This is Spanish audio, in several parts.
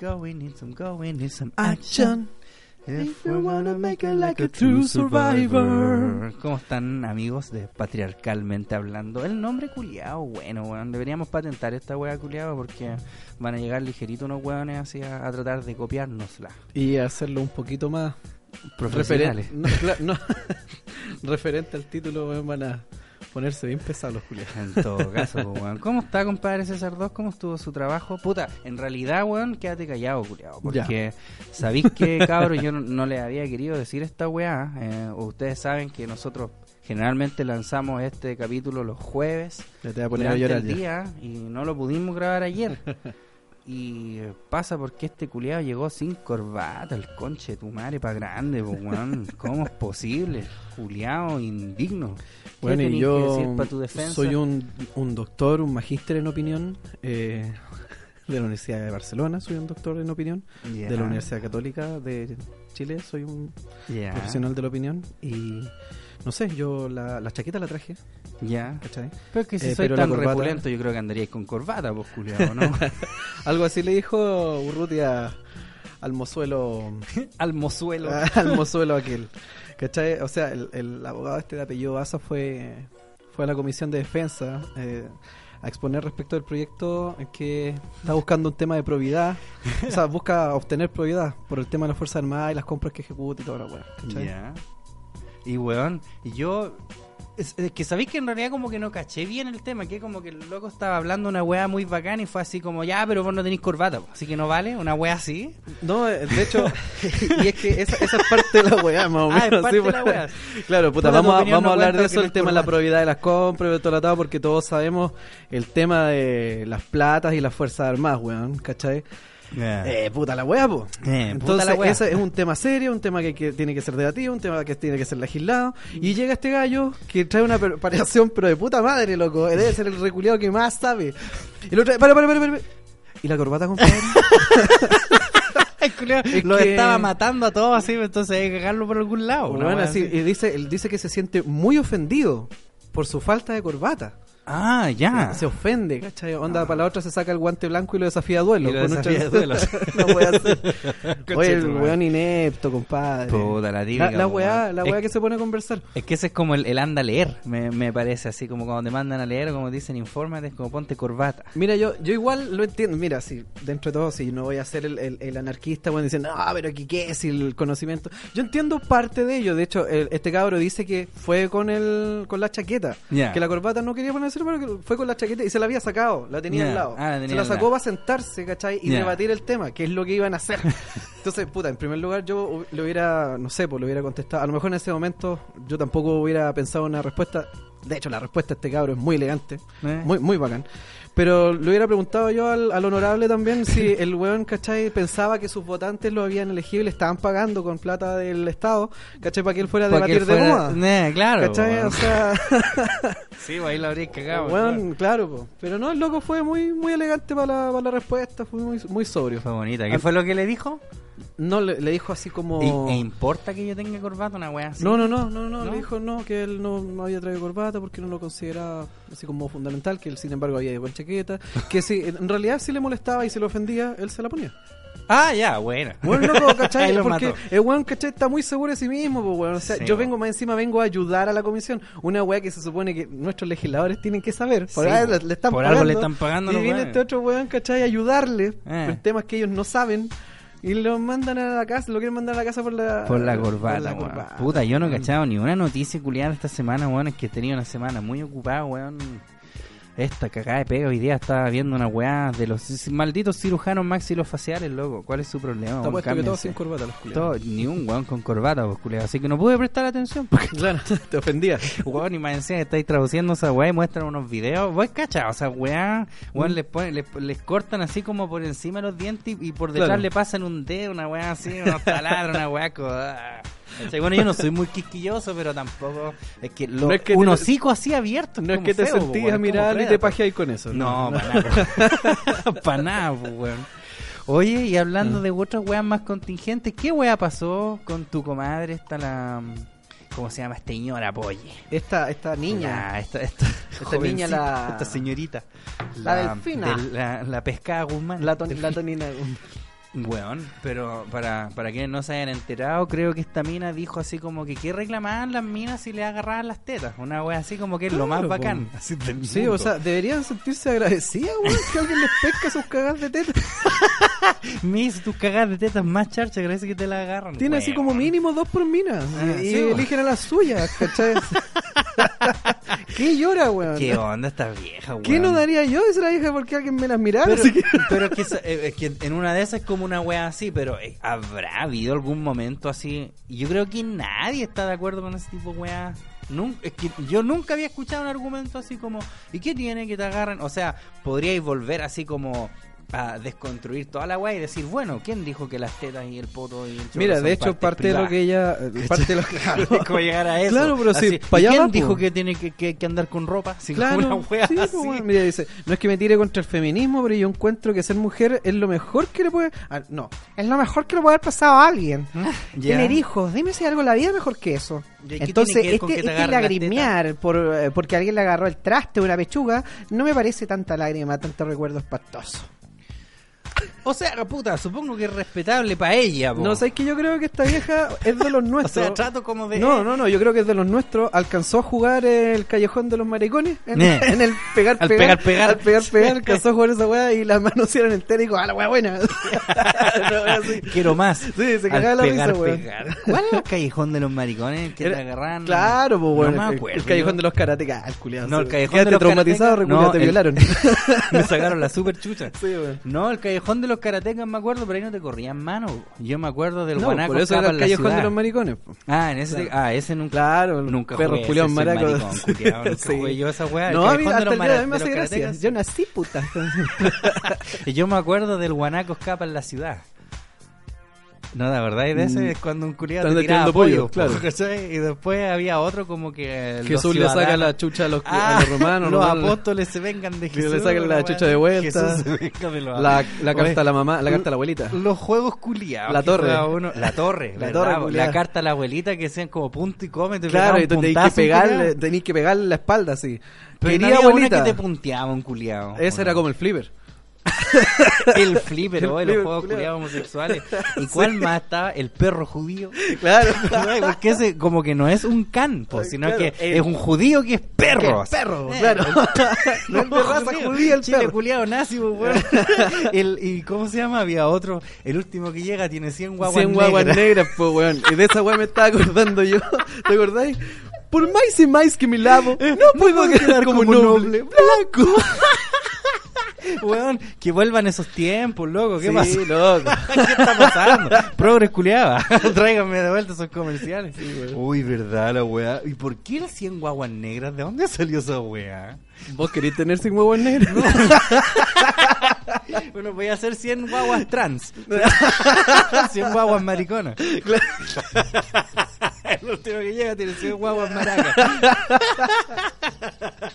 Go, we need some, go, we need some action. If you wanna make it like a true survivor. ¿Cómo están, amigos de Patriarcalmente Hablando? El nombre culiao, bueno, weón. Deberíamos patentar esta wea culiao porque van a llegar ligerito unos weones así a, a tratar de copiárnosla. Y hacerlo un poquito más Profesionales. referen- no, cla- no, referente al título, weón, van a ponerse bien pesados los culiados. En todo caso, pues, weón. ¿Cómo está, compadre César 2? ¿Cómo estuvo su trabajo? Puta, en realidad, weón, quédate callado, culiado. Porque sabéis que, cabros, yo no, no les había querido decir esta weá. eh, ustedes saben que nosotros generalmente lanzamos este capítulo los jueves. Ya te voy a poner a llorar el ya. día y no lo pudimos grabar ayer. Y pasa porque este culiado llegó sin corbata, el conche de tu madre pa' grande, pues, weón. ¿Cómo es posible? Culiado indigno. ¿Qué Bueno, y yo decir pa' tu defensa? soy un, un doctor, un magíster en opinión eh, de la Universidad de Barcelona, soy un doctor en opinión. De la Universidad Católica de Chile, soy un profesional de la opinión. Y no sé, yo la, la chaqueta la traje, Ya. ¿cachai? Pero es que si Eh, soy tan corbata- repulento, yo creo que andaríais con corbata, pues, culiado, ¿no? Algo así le dijo Urrutia al mozuelo Al mozuelo. al mozuelo aquel. ¿Cachai? O sea, el, el abogado este de apellido Baza fue, fue a la comisión de defensa eh, a exponer respecto del proyecto que está buscando un tema de probidad. o sea, busca obtener probidad por el tema de las Fuerzas Armadas y las compras que ejecuta y toda la weá. ¿cachai? Ya. Y weón, y yo. Es, es que sabéis que en realidad como que no caché bien el tema, que como que el loco estaba hablando una weá muy bacana y fue así como, ya, pero vos no tenéis corbata, po, así que no vale, una weá así. No, eh, de hecho, y es que esa, esa es parte de la weá, más o Ah, es menos. parte sí, de la pues. weá. Claro, puta, vamos a, vamos no a hablar de eso, el tema de la probidad de las compras todo atado, porque todos sabemos el tema de las platas y las Fuerzas Armadas, weón, ¿cachai? Eh, puta la weá, po. Eh, Entonces, la ese es un tema serio, un tema que, que tiene que ser debatido, un tema que tiene que ser legislado. Y llega este gallo que trae una preparación, pero de puta madre, loco. Debe ser el reculeado que más sabe. Y lo trae, para, para, para. ¿Y la corbata, compadre? El Es lo que- estaba matando a todos así, entonces hay que cagarlo por algún lado. Bueno, así. y dice, él dice que se siente muy ofendido por su falta de corbata. Ah, ya. Se ofende, ¿cachai? Onda, para la otra se saca el guante blanco y lo desafía a duelo. Y lo desafía a duelo. No hacer. Oye, el weón inepto, compadre. Puta, la típica, La, la weá, la Es- weá que se pone a conversar. Es que ese es como el, el anda a leer, me, me parece, así como cuando te mandan a leer o como dicen, infórmate, es como ponte corbata. Mira, yo, yo igual lo entiendo. Mira, si dentro de todo, si no voy a ser el, el, el anarquista, bueno, diciendo, no, pero aquí qué es el conocimiento. Yo entiendo parte de ello. De hecho, el- este cabro dice que fue con el con la chaqueta. Que la corbata no quería ponerse, que fue con la chaqueta y se la había sacado. La tenía al lado. Ah, la tenía se la sacó para sentarse, ¿cachai? Y Ya. debatir el tema, que es lo que iban a hacer. Entonces, puta, en primer lugar, yo le hubiera, no sé, pues le hubiera contestado. A lo mejor en ese momento yo tampoco hubiera pensado una respuesta. De hecho, la respuesta de este cabro es muy elegante. ¿Eh? Muy, muy bacán. Pero le hubiera preguntado yo al, al honorable también si el weón, ¿cachai? Pensaba que sus votantes lo habían elegido y le estaban pagando con plata del Estado, ¿cachai? Para que él fuera a debatir de moda. Eh, claro. ¿Cachai? O sea, Sí, pues ahí lo habría cagado. weón, claro, po. pero no, el loco fue muy muy elegante para la, para la respuesta, fue muy, muy sobrio. Fue bonita. ¿Qué fue lo que le dijo? No, le, le dijo así como... ¿E, importa que yo tenga corbata una wea así? No, no, no, no, no, ¿No? le dijo no, que él no, no había traído corbata porque no lo consideraba así como fundamental, que él sin embargo había ido con chaqueta, que si en realidad si le molestaba y se le ofendía, él se la ponía. Ah, ya, buena. Bueno, loco, ¿cachai? Porque mató. el weón, ¿cachai? Está muy seguro de sí mismo, pues, weón. O sea, Sí, yo vengo más encima, vengo a ayudar a la comisión. Una weá que se supone que nuestros legisladores tienen que saber. Por, Sí, algo le, le están Por pagando. algo le están pagando Y viene este otro weón, ¿cachai? A ayudarle Eh. en temas que ellos no saben. Y lo mandan a la casa, lo quieren mandar a la casa por la, Por la corbata, por la weón. corbata. Puta, yo no he cachado ni una noticia culiada esta semana, weón. Es que he tenido una semana muy ocupada, weón. Esta cagada de pega hoy día estaba viendo una weá de los malditos cirujanos maxilofaciales, loco. ¿Cuál es su problema? Está puesto que todos sin corbata los culiados. Todo- ni un weón con corbata, pues, culiao. Así que no pude prestar atención porque, Claro, te ofendía. weón, y más encima estáis traduciendo esa weá y muestran unos videos. Vos cachado, o sea, weá, weón, Mm. les, ponen, les, les cortan así como por encima los dientes y, y por detrás Claro. le pasan un dedo, una weá así, unos taladros, una weá. co- ah. ¿Cachai? Bueno, yo no soy muy quisquilloso, pero tampoco. Es que, lo, No es que un te- hocico así abierto. No es que te feo, sentís weón, a mirar y te pajeáis con eso. No, para nada. para nada, pues, weón. Oye, y hablando Mm. de otras weas más contingentes, ¿qué wea pasó con tu comadre? Esta la. ¿Cómo se llama? Esta señora, Polle. Esta, esta niña. La- esta, esta, Esta niña, la- Esta señorita. La delfina. de La, la pescada Guzmán. La, ton- la tonina. Weón, pero para, para quienes no se hayan enterado, creo que esta mina dijo así como que ¿qué reclamaban las minas si le agarraban las tetas? Una wea así como que es lo más Claro, bacán. po. así del Sí, mundo. o sea, deberían sentirse agradecidas, weón, que alguien les pesca sus cagadas de teta. Mis, tus cagadas de tetas más charcha, parece que te la agarran. Tiene así Weón. como mínimo dos por mina. Ah, y sí, y eligen a las suyas, ¿cachai? ¿Qué llora, weón? ¿Qué onda esta vieja, weón? ¿Qué no daría yo de ser la hija porque alguien me las mirara? Pero, Así que- pero es, que, esa- eh, es que en una de esas es como una wea así, pero eh, ¿habrá habido algún momento así? Yo creo que nadie está de acuerdo con ese tipo de wea. Nun- es que yo nunca había escuchado un argumento así como ¿y qué tiene que te agarren? O sea, podríais volver así como a desconstruir toda la wea y decir, bueno, ¿quién dijo que las tetas y el poto y el Mira, de hecho, partes parte de lo que ella. eh, Parte de lo que. ¿Cómo llegar a eso? Claro, pero sí, Así, pa' ¿y allá ¿Quién va, po. dijo que tiene que, que- que andar con ropa? Como Claro, una sí, así. bueno, mira, dice, no es que me tire contra el feminismo, pero yo encuentro que ser mujer es lo mejor que le puede... ah, no, es lo mejor que le puede haber pasado a alguien. Tener hijos, dime si hay algo en la vida mejor que eso. ¿Y qué Entonces, este, este lagrimear por, eh, porque alguien le agarró el traste o una pechuga, no me parece tanta lágrima, tanto recuerdo espantoso. O sea, puta, supongo que es respetable para ella, po. No, sabes que yo creo que esta vieja es de los O nuestros. sea, trato como de... No, no, no, yo creo que es de los nuestros. Alcanzó a jugar el callejón de los maricones en, en el pegar, Al pegar, pegar, pegar. Al pegar, pegar, alcanzó a jugar esa weá y las manos hicieron entera y dijo, ah, la weá buena. No. Quiero más. Sí, se Al cagaba la pegar, risa, pegar. ¿Cuál era el callejón de los maricones que te agarran? Claro, pues bueno, No el- acuerdo. el callejón de los karatecas, el culiado. No, el callejón de los traumatizado, reculia, No, te el- violaron. Me sacaron la super chucha. Sí. No, el callejón de los karatecas me acuerdo, pero ahí no te corrían mano. Yo me acuerdo del No, guanaco por eso era el callejón ciudad. de los maricones. po. Ah, en ese, ah, ese nunca. Claro, Nunca maracos. maricón, culiao, nunca Sí. jugué yo esa weá. No, a mí callejón de hasta los el día de hoy me hace gracia. Yo nací puta. Y yo me acuerdo del guanaco escapa en la ciudad. No, la verdad, y de ese Mm. es cuando un culiado Están te tiraba tirando pollo, pollo, claro. Y después había otro como que Jesús le saca la chucha a los, Ah, a los romanos. los apóstoles se vengan de Jesús. le saquen la chucha de vuelta. Jesús se de los La, la Oye, carta a la mamá, la carta a la abuelita. Los juegos culiados. La torre. uno- La torre, La torre carta a la abuelita que sean como punto y come. Te Claro, y un tú tenés que pegarle, tenés que pegarle la espalda así. Pero Quería abuelita. una que te punteaba un culiado. Ese era como el flipper. el flipper, El o los juegos culiados homosexuales. ¿Y cuál más estaba? El perro judío. Claro. Porque ese como que no es un can, sino Claro, que el- es un judío que es perro. Es perro, Eh, claro. No es de raza judío. judía el Chile perro. culiado nazi, weón. el, ¿Y cómo se llama? Había otro. El último que llega tiene 100 guaguas 100 guaguas negras. negras, pues, weón. Y de esa weá me estaba acordando yo. ¿Te acordáis? Por más y más que me lavo, no, puedo quedar como, noble. Blanco. Weón, que vuelvan esos tiempos, loco. ¿Qué Sí, pasa? loco. ¿Qué está pasando? Progres culiaba. Tráiganme de vuelta esos comerciales. Uy, verdad, la weá. ¿Y por qué las 100 guaguas negras? ¿De dónde salió esa weá? ¿Vos querés tener 100 guaguas negras? Bueno, voy a hacer 100 guaguas trans. 100 guaguas mariconas. El último que llega tiene 100 guaguas maracas.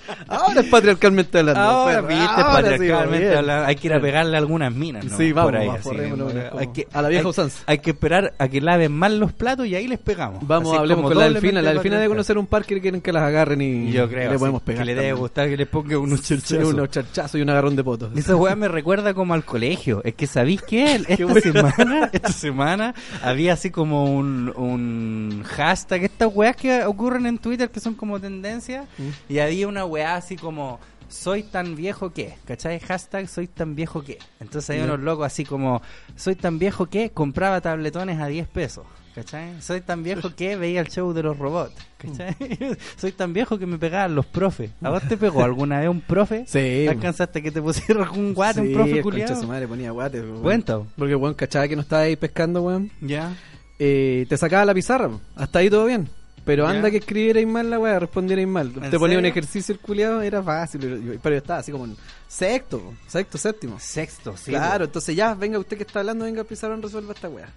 Ahora es patriarcalmente hablando. Ahora, perro. viste, Ahora patriarcalmente hablando, hay que ir a pegarle a algunas minas, ¿no? Sí, vamos, Por ahí, vamos, así, forrémonos, ¿no? como hay que, a la vieja hay- usanza. Hay que esperar a que laven mal los platos y ahí les pegamos. Vamos, Así hablemos con la delfina. La delfina debe conocer un parque que quieren que las agarren y Yo creo. le podemos pegar. Que le debe gustar que le ponga unos Sí, cherchazos. unos charchazos y un agarrón de potos. Esa weá me recuerda como al colegio. Es que sabéis que esta semana, esta semana había así como un, un hashtag, estas weas que ocurren en Twitter que son como tendencias, Mm. y había una weá así como soy tan viejo que, ¿cachai? Hashtag soy tan viejo que. Entonces hay unos locos así como, soy tan viejo que compraba tabletones a 10 pesos. ¿Cachai? Soy tan viejo que veía el show de los robots. ¿Cachai? Soy tan viejo que me pegaban los profes. ¿A vos te pegó alguna vez un profe? Sí. ¿Alcanzaste que te pusieran un guate, un Sí, profe el culiado? su madre ponía guate. weón. Cuenta. Porque, weón, cachaba que no estaba ahí pescando, weón. Ya. Eh, te sacaba la pizarra, hasta ahí todo bien. Pero anda que escribierais mal la weá, respondierais mal. Te ¿En ponía un ejercicio el culiado, era fácil. yo- Pero yo estaba así como en sexto, sexto, séptimo. Sexto, sí. claro, entonces ya, venga usted que está hablando, venga al pizarrón, resuelva esta weá.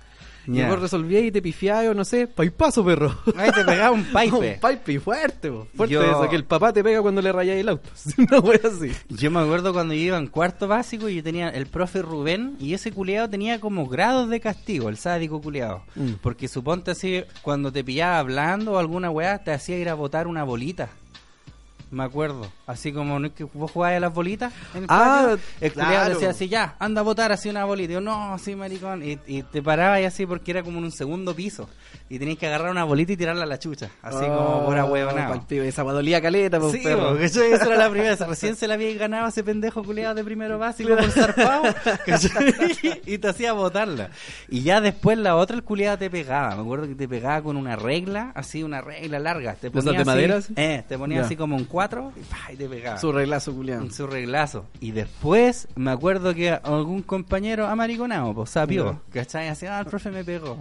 Y vos resolvíais y te pifiáis o no sé, paipazo, perro. Ahí te pegaba un pipe. un fuerte, po. fuerte Yo- eso, que el papá te pega cuando le rayáis el auto. Una así. Yo me acuerdo cuando yo iba en cuarto básico y yo tenía el profe Rubén y ese culiado tenía como grados de castigo, el sádico culiado. Mm. Porque suponte así, cuando te pillaba hablando o alguna weá, te hacía ir a botar una bolita. Me acuerdo. Así como ¿no es que vos jugabas a las bolitas en el Ah, patio? El claro. decía así, ya, anda a botar así una bolita. Y yo, no, así maricón. Y, y te parabas y así porque era como en un segundo piso. Y tenías que agarrar una bolita y tirarla a la chucha. Así como por Oh, huevonao. pal pibe, Esa dolía caleta, po, Sí, perro. po, ¿cachai? esa era la primera. Recién se la había ganado ese pendejo culiado de primero básico por zarpado. Y te hacía botarla. Y ya después la otra, el culiado te pegaba. Me acuerdo que te pegaba con una regla, así, una regla larga. Te ponía de así- madera, sí? Eh, te ponía así como en cuatro y, pa, y te pegaba. Su reglazo, culiado. Su reglazo. Y después me acuerdo que algún compañero amariconado, pues sapió. ¿Cachai? Así, ah, el profe me pegó.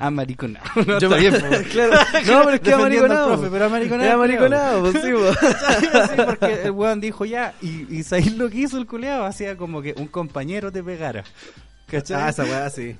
Ah, amariconado. No, Yo está me- bien, po. claro. No, pero es que amariconado. profe, pero amariconado. Era amariconado, pues sí, po. Sí, porque el weón dijo ya, y, y ¿sabéis lo que hizo el culeado? Hacía como que un compañero te pegara. ¿Cachai? Ah, esa weá sí.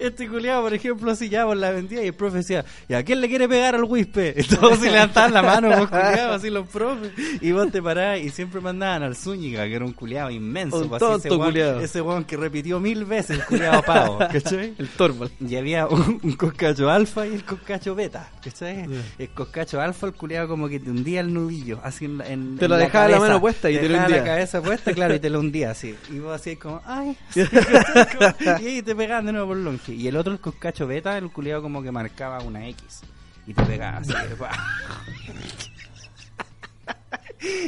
Este culeado, por ejemplo, así ya por la vendía y el profe decía, ¿y a quién le quiere pegar al wispe? Y todos se levantaban la mano, vos culeado, así los profes. Y vos te parabas y siempre mandaban al Zúñiga, que era un culeado inmenso. Un pues, así, ese tonto weón- culiao. Ese weón que repitió mil veces el culeado pavo, ¿cachai? El Torval. Y había un, un coscacho alfa y el coscacho beta, ¿cachai? El coscacho alfa, el culeado como que te hundía el nubillo, así en, la- en Te lo dejaba la cabeza. mano puesta y te lo dejaba hundía. la cabeza puesta, claro, y te lo hundía así. Y vos así como, ay, así, y ahí te pegaban de nuevo por longe. Y el otro, el coscacho beta, el culeado como que marcaba una X. Y te pegaba así.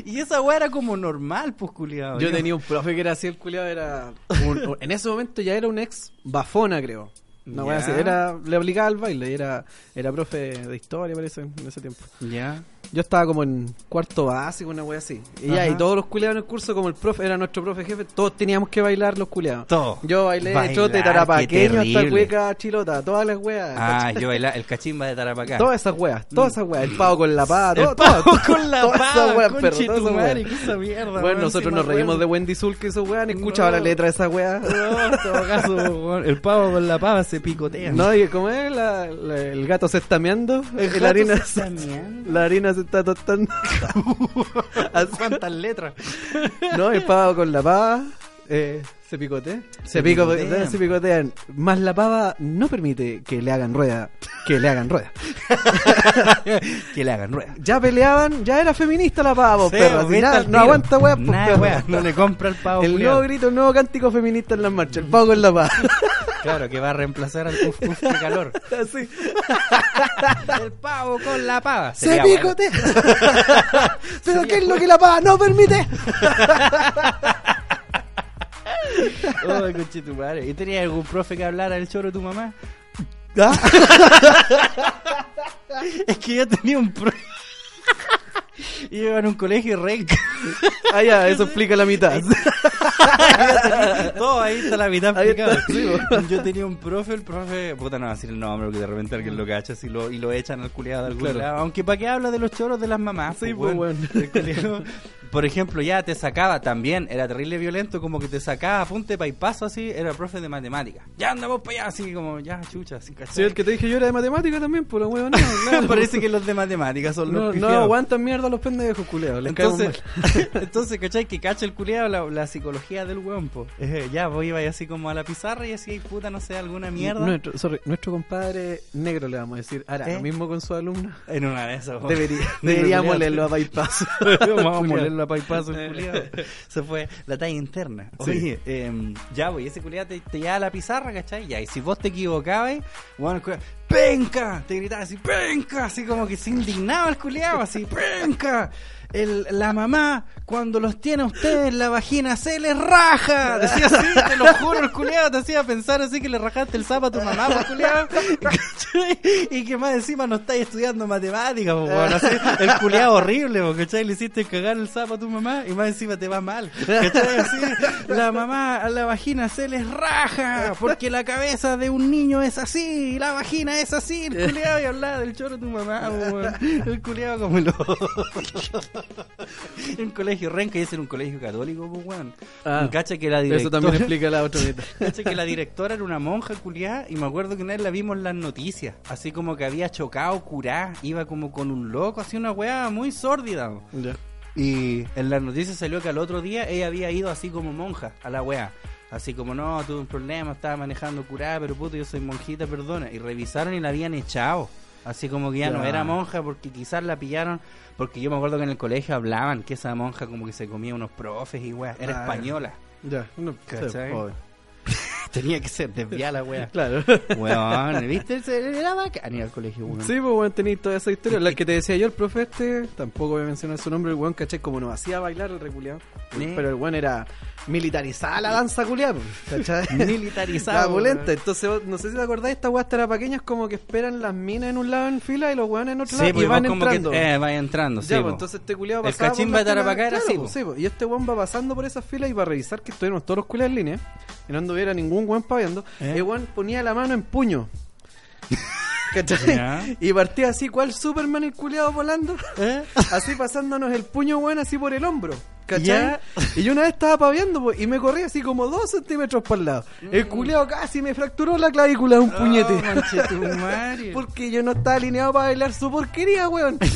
Y esa weá era como normal, pues, culiado. Yo tenía un profe que era así, el culiado era... un- en ese momento ya era un ex bafona, creo. Una weá Ya. así. Era, le aplicaba al baile era, era profe de historia, parece, en ese tiempo. Ya. Yo estaba como en cuarto básico, una wea así. Y ya, y todos los culiados en el curso, como el profe era nuestro profe jefe, todos teníamos que bailar los culiados. Todo. Yo bailé trote qué tarapaqueño hasta cueca chilota, todas las weas. Ah, yo bailaba el cachimba de Tarapacá. Todas esas weas, todas esas weas. El pavo con la pava, todo, El pavo todo, con la todas pava, esas weas, perro, conche todas esas weas. esa mierda, Bueno, nosotros nos reímos de Wendy Zul que esos weas, escuchaba No. la letra de esa wea. No, en todo caso, el pavo con la pava se picotea. No, y como es, la, la- el gato se está meando, El la harina, se la harina se está tostando. Así. ¿Cuántas letras? No, el pavo con la pava eh, se picotea. Se, Se pico- picotean. se picotean. Más la pava no permite que le hagan rueda. Que le hagan rueda. que le hagan rueda. Ya peleaban, ya era feminista la pava, Sí, perro. ¿viste Así nada, al no aguanta weá, perro. weá, no le compra el pavo. El culiao. nuevo grito, el nuevo cántico feminista en las marchas. El pavo con la pava. Claro, que va a reemplazar al puf de calor. Así. El pavo con la pava. Se bueno. picotea. Pero ¿qué es lo que la pava no permite? Oh, conchetumare. ¿Y tenías algún profe que hablara el choro de tu mamá? ¿Ah? Es que yo tenía un profe. Iba en un colegio re Ah, ya, eso explica la mitad. Todo ahí está la mitad sí, Yo tenía un profe, el profe, puta no voy a decir el nombre porque de repente alguien lo cacha así lo, y lo echan al culiado de algún Claro. lado. Aunque para qué habla de los choros de las mamás. Sí, pues. El culiao, por ejemplo, ya te sacaba también, era terrible violento, como que te sacaba apunte pa' y paso así, era profe de matemáticas. Ya andamos para allá, así como, ya chucha, así ¿cachai? Sí, el que te dije yo era de matemática también, por la hueva, no. claro. Parece que los de matemáticas son No, los no pifiados. aguantan mierda los pendejos, culeos. Les Entonces, entonces, ¿cachai? Que cacha el culiado la, la psicología del weón, po. Eh, ya, vos ibas así como a la pizarra y así, puta, no sé, alguna mierda. Nuestro, sorry, nuestro compadre negro le vamos a decir, hará ¿Eh? lo mismo con su alumno. En una de esas. Debería, deberíamos leerlo a bypass. Vamos a molerlo a paipazo el culiado. Se fue la talla interna. Sí. Oye, em, ya, voy, ese culiado te, te lleva a la pizarra, ¿cachai? Ya, y si vos te equivocabas, bueno, ¡penca! Te gritaba así, ¡penca! Así como que se indignaba el culiado, así, ¡penca! El, la mamá, cuando los tiene a ustedes, la vagina se les raja. Decía así, te lo juro, el culiado te hacía pensar así que le rajaste el sapo a tu mamá, pues, culiado. Y que más encima no estáis estudiando matemáticas, pues, weón, así, el culiado horrible, pues, ¿cachai? Le hiciste cagar el sapo a tu mamá y más encima te va mal. ¿cachai? Así, la mamá a la vagina se les raja, porque la cabeza de un niño es así, la vagina es así, el culiado y hablaba del choro de tu mamá, pues, weón. el culiado como lo... un colegio renca y ese era un colegio católico, pues, weón. Ah, Cacha que la Eso directora... también explica la otra mitad. Cacha que la directora era una monja culiada y me acuerdo que una vez la vimos en las noticias, así como que había chocado, curá, iba como con un loco, así una weá muy sórdida. Ya. Y en las noticias salió que al otro día ella había ido así como monja a la weá. Así como, no, tuve un problema, estaba manejando curada, pero puto, yo soy monjita, perdona. Y revisaron y la habían echado. Así como que ya no era monja porque quizás la pillaron. Porque yo me acuerdo que en el colegio hablaban que esa monja como que se comía unos profes y weá. Era Ah, española. Ya, no, ¿Cachai? Tenía que ser desviada la weá. Claro. Weón, ¿viste? Era bacán ir al colegio, weón. Sí, pues bueno, tenéis toda esa historia. La que te decía yo, el profe este, tampoco voy a mencionar su nombre, el weón, caché, como nos hacía bailar el reculeado. Sí. Pero el weón era militarizada la danza culiada, pues, ¿cachai? Militarizado, La weón. Entonces, no sé si te acordáis, estas weas pequeñas como que esperan las minas en un lado en fila y los weones en otro Sí, lado pues y van vos como entrando. que eh, entrando, sí. ya, po. pues entonces este culiado El cachín va a Tarapacá era claro, así, pues, po. sí, pues, Y este weón va pasando por esas filas y para revisar que estuviéramos todos los culiados en línea y no anduviera ningún weón paviando. ¿Eh? El weón ponía la mano en puño. Y partía así, cual Superman el culiado volando. ¿Eh? Así pasándonos el puño, weón, así por el hombro. Y yo una vez estaba paviando po, y me corrí así como dos centímetros para el lado. El culiado casi me fracturó la clavícula de un puñete. Oh, manchetumare. Porque yo no estaba alineado para bailar su porquería, weón.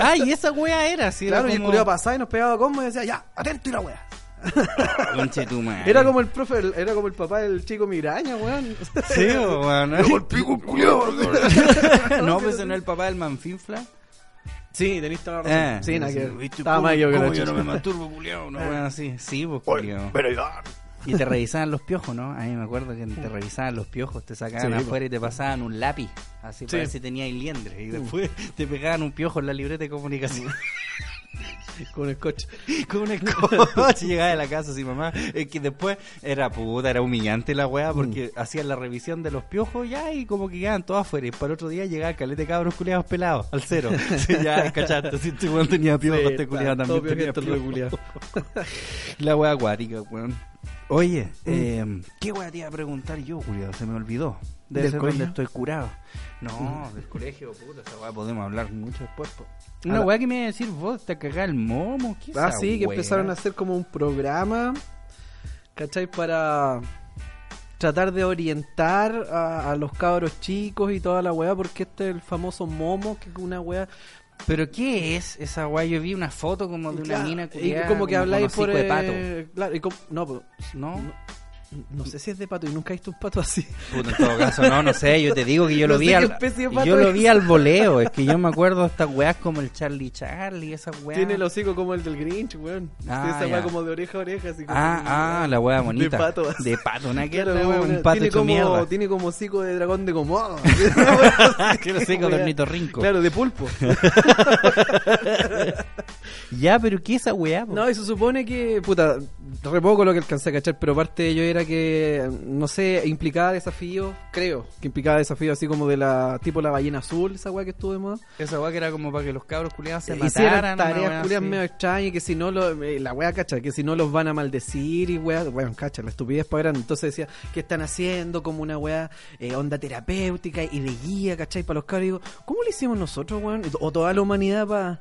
Ah, y esa wea era, sí. claro, y el como... culiado pasaba y nos pegaba como y decía, ya, atento y la wea. Era como el profe, el- era como el papá del chico Miraña, weón. Sí, o, weón. ¿no? pico, culiado. no, pues ese no es el papá del manfinfla. Sí, tenés toda la Eh, razón. sí, nada que ¿viste Estaba cómo- más yo que cómo la yo no chucha. me masturbo, culiao? No, weón, así. Sí, pues, culiao. Pero ya. Y te revisaban los piojos, ¿no? A mí me acuerdo que te revisaban los piojos, te sacaban Sí, afuera y te pasaban un lápiz, así para ver si tenías liendre. Y después te pegaban un piojo en la libreta de comunicación. Con el coche. Con el coche llegaba a la casa así, mamá. Es que después era puta, era humillante la weá porque hacían la revisión de los piojos ya y como que quedaban todos afuera. Y para el otro día llegaba el calete de cabros culiados pelados al cero. Sí, ya, cachaste. Si este weón tenía piojos, Sí, este culiado también tenía piojos. La weá acuática, weón. Oye, eh, ¿qué weá te iba a preguntar yo, culiado? Se me olvidó. Debe ¿Del ser colegio? donde estoy curado. No, del colegio, puta, esa weá podemos hablar mucho después. po. Una weá que me iba a decir vos, te cagás el momo. ¿Qué Ah, sí, que empezaron a hacer como un programa, ¿cachai? Para tratar de orientar a, a los cabros chicos y toda la weá, porque este es el famoso momo, que es una weá... ¿Pero qué es esa weá? Yo vi una foto como de una Claro, mina y culiada, como que habláis por... hocico de pato. eh, claro, y como- no, ¿No? no, no sé si es de pato, y nunca he visto un pato así. Puta, en todo caso, no, no sé, yo te digo que yo No lo vi al, especie de pato yo lo vi al voleo, es que yo me acuerdo de estas weas como el Charlie Charlie, esas weas. Tiene el hocico como el del Grinch, weón. Ah, esa weá ya. como de oreja a oreja, así como... Ah, ah, la wea bonita. De pato. así. De pato, una que Claro, la wea, un pato tiene hecho como, mierda. tiene como hocico de dragón de Komodo. Quiero decir con Wea. Dornito Rinco. Claro, de pulpo. Ya, pero ¿qué es esa wea? po? No, y se supone que, puta, re poco lo que alcancé a cachar, pero parte de ello era que, no sé, implicaba desafíos, creo, que implicaba desafíos así como de la, tipo la ballena azul, esa weá que estuvo de moda. Esa wea que era como para que los cabros culiados se Hicieron mataran. tareas así. medio extrañas y que si no, lo, eh, la weá cacha, que si no los van a maldecir y weá, weón, cacha, la estupidez para grande. Entonces decía, ¿qué están haciendo? Como una weá, eh, onda terapéutica y de guía, ¿cachai? Para los cabros. Y digo, ¿cómo lo hicimos nosotros, weón? O toda la humanidad para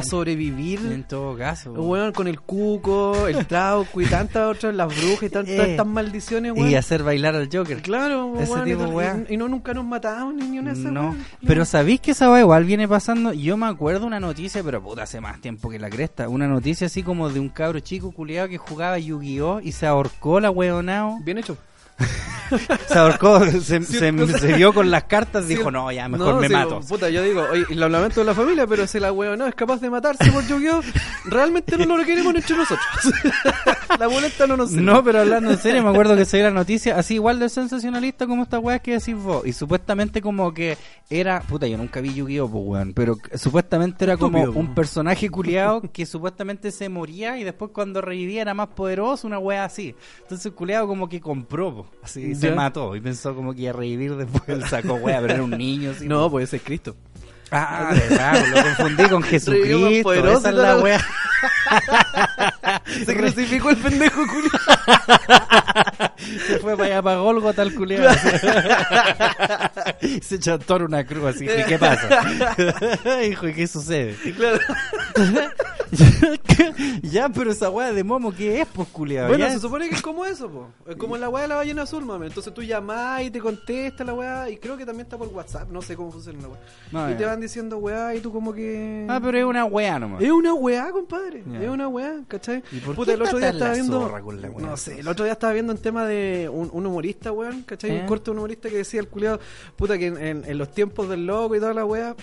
sobrevivir. En todo caso. Weón, con el cuco, el trauco y tantas otras, las brujas y tantas Eh. estas maldiciones, weón. Y hacer bailar al Joker. Claro, Ese weón, tipo, weón. y, y no nunca nos matamos ni ni una No, weón. pero ¿sabéis que esa weá igual viene pasando? Yo me acuerdo una noticia, pero puta, hace más tiempo que la cresta. Una noticia así como de un cabro chico culiado que jugaba Yu-Gi-Oh! y se ahorcó la weonao. Bien hecho. se ahorcó, se, se- vio con las cartas, dijo, no, ya mejor No, me sí, mato. Puta, yo digo, oye, y lo lamento de la familia, pero si la wea no es capaz de matarse por Yu-Gi-Oh, realmente no lo queremos entre nosotros. la boleta no nos sirve. No, pero hablando en serio, me acuerdo que salió la noticia así igual de sensacionalista como esta weá que decís vos. Y supuestamente como que era... Puta, yo nunca vi Yu-Gi-Oh, pues, weón. Pero supuestamente era como Estúpido, un personaje culiado que supuestamente se moría y después cuando revivía era más poderoso, una weá así. Entonces el culiado como que compró, po. Así, se mató. Y pensó como que iba a revivir después el saco weá, pero era un niño, así. No, pues ese es Cristo. Ah, verdad, lo confundí con Jesucristo. poderoso Esa es la. Se crucificó el pendejo culiao. Se fue para allá para Golgota el culiado. Se chantó en una cruz así. ¿Y qué pasa? Hijo, ¿y qué sucede? Claro. ya, pero esa weá de momo, ¿qué es, pues, culiado? Bueno, se supone que es como eso, po. Es como la weá de la ballena azul, mami. Entonces tú llamás y te contesta la weá. Y creo que también está por WhatsApp. No sé cómo funciona la weá. No, y ya. te van diciendo weá y tú como que. Ah, pero es una weá nomás. Es una weá, compadre. Es una weá, ¿cachai? ¿Y por Puta, qué el otro día estaba viendo. zorra con la weá? No sé, el otro día estaba viendo un tema de un, un humorista, weón, ¿cachai? ¿Eh? Un corto de un humorista que decía el culiado, puta, que en, en- en los tiempos del loco y toda la weá.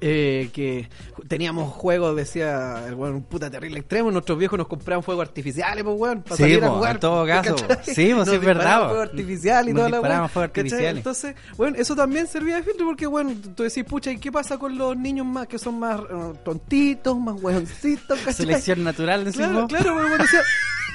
Eh, que teníamos juegos, decía el weón, puta terrible extremo. Nuestros viejos nos compraban fuegos artificiales, pues weón, para Sí, salir a po, jugar. en todo caso. ¿cachai? Sí, pues, sí, es verdad, fuegos artificiales y Nos toda la ¿cachai? artificiales. Entonces, bueno, eso también servía de filtro porque, bueno, tú decís, pucha, ¿y qué pasa con los niños más que son más eh, tontitos, más weoncitos, ¿cachai? Selección natural, decís Claro, claro, bueno, decía,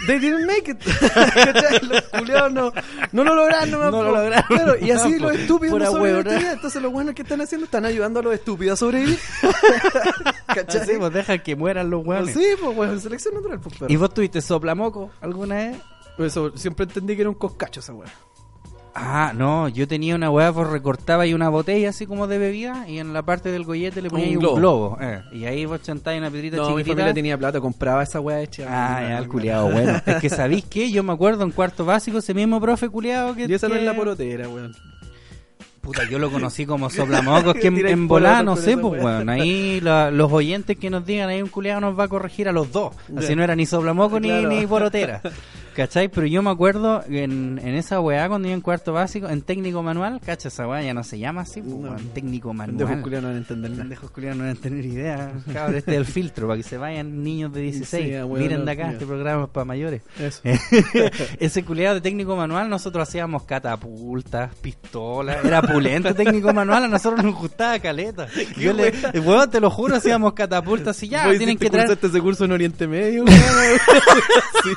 they didn't make it. Los culiados no, no lo lograron, nomás, No lo lograron, Claro, y así no, los po. estúpidos no sobreviven. Entonces los buenos que están haciendo están ayudando a los estúpidos a sobrevivir. ¿Cachai? Sí, pues deja que mueran los weones. Sí, pues bueno, selección natural, pues ¿Y vos tuviste soplamoco alguna vez? Eso, siempre entendí que era un coscacho esa weá. Ah, no, yo tenía una weá, vos recortaba ahí una botella así como de bebida y en la parte del gollete le ponía Un ahí un globo. globo. eh, y ahí vos chantáis una piedrita No, mi chiquitita. familia tenía plata, compraba esa weá hecha. Ah, ya, el culiado, bueno. Es que sabéis que yo me acuerdo en cuarto básico, ese mismo profe culiado que. Y esa no que- es la porotera, weón. Puta, yo lo conocí como soplamocos, que en, en volá, no sé, pues, weón. Ahí la- los oyentes que nos digan, ahí un culiado nos va a corregir a los dos. Así no era ni soplamoco ni, ni porotera. ¿Cachai? Pero yo me acuerdo en, en esa weá cuando iba en cuarto básico, en técnico manual, cacha, esa weá ya no se llama así, pues, No. weón, técnico Pendejos manual. culiados no van a entender nada. Pendejos culiados no deben tener idea. Cabrón, este es el filtro, para que se vayan niños de 16. Sí, ah, weón, Miren no, de acá, este programa es para mayores. Eso. Ese culiado de técnico manual, nosotros hacíamos catapultas, pistolas, era pulento técnico manual, a nosotros nos gustaba caleta. Yo le, weón, te lo juro, hacíamos catapultas y ya, tienen que traer ese curso en Oriente Medio, weón. sí,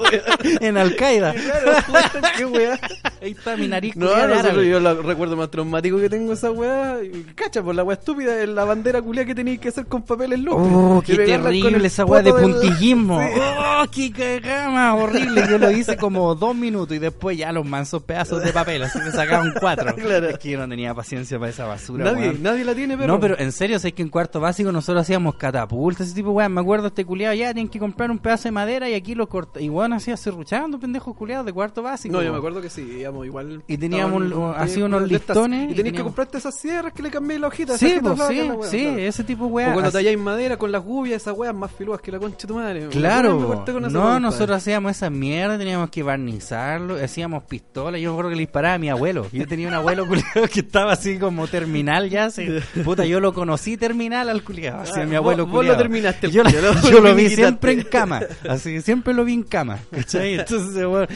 weón. en Al-Qaeda. Claro, weón, qué weá. Ahí está mi nariz No, árabe. yo lo recuerdo más traumático que tengo esa weá. Cacha, por la weá estúpida, es la bandera culia que tenéis que hacer con papeles locos. Oh, qué terrible esa weá de poto del- puntillismo. Sí. Oh, qué cagama, horrible. Yo lo hice como dos minutos y después ya los mansos pedazos de papel, así que sacaban cuatro. Claro. Es que yo no tenía paciencia para esa basura. Nadie, nadie la tiene, pero. No, pero en serio, sé que en cuarto básico nosotros hacíamos catapultas, ese tipo de weón. Me acuerdo este culiado ya, tienen que comprar un pedazo de madera y aquí lo corta. Y weón hacía serruchando, pendejos culiados de cuarto básico. No, yo me acuerdo que sí, íbamos igual. Y teníamos estaban- así unos estas- listones Y tenéis que comprarte esas sierras que le cambié la hojita. Sí, pues sí, weá, sí, claro. ese tipo de O weón. cuando talláis madera con las gubias, esas weas más filudas que la concha de tu madre. Claro, no, weá, nosotros hacíamos esa mierda, teníamos que barnizarlo, hacíamos pistolas, yo acuerdo que le disparaba a mi abuelo, yo tenía un abuelo culiado que estaba así como terminal ya, así, puta, yo lo conocí terminal al culiado, así, Ah, mi abuelo vos- vos lo terminaste yo, yo lo vi siempre en cama, así, siempre lo vi en cama, ¿cachai? Entonces, bueno,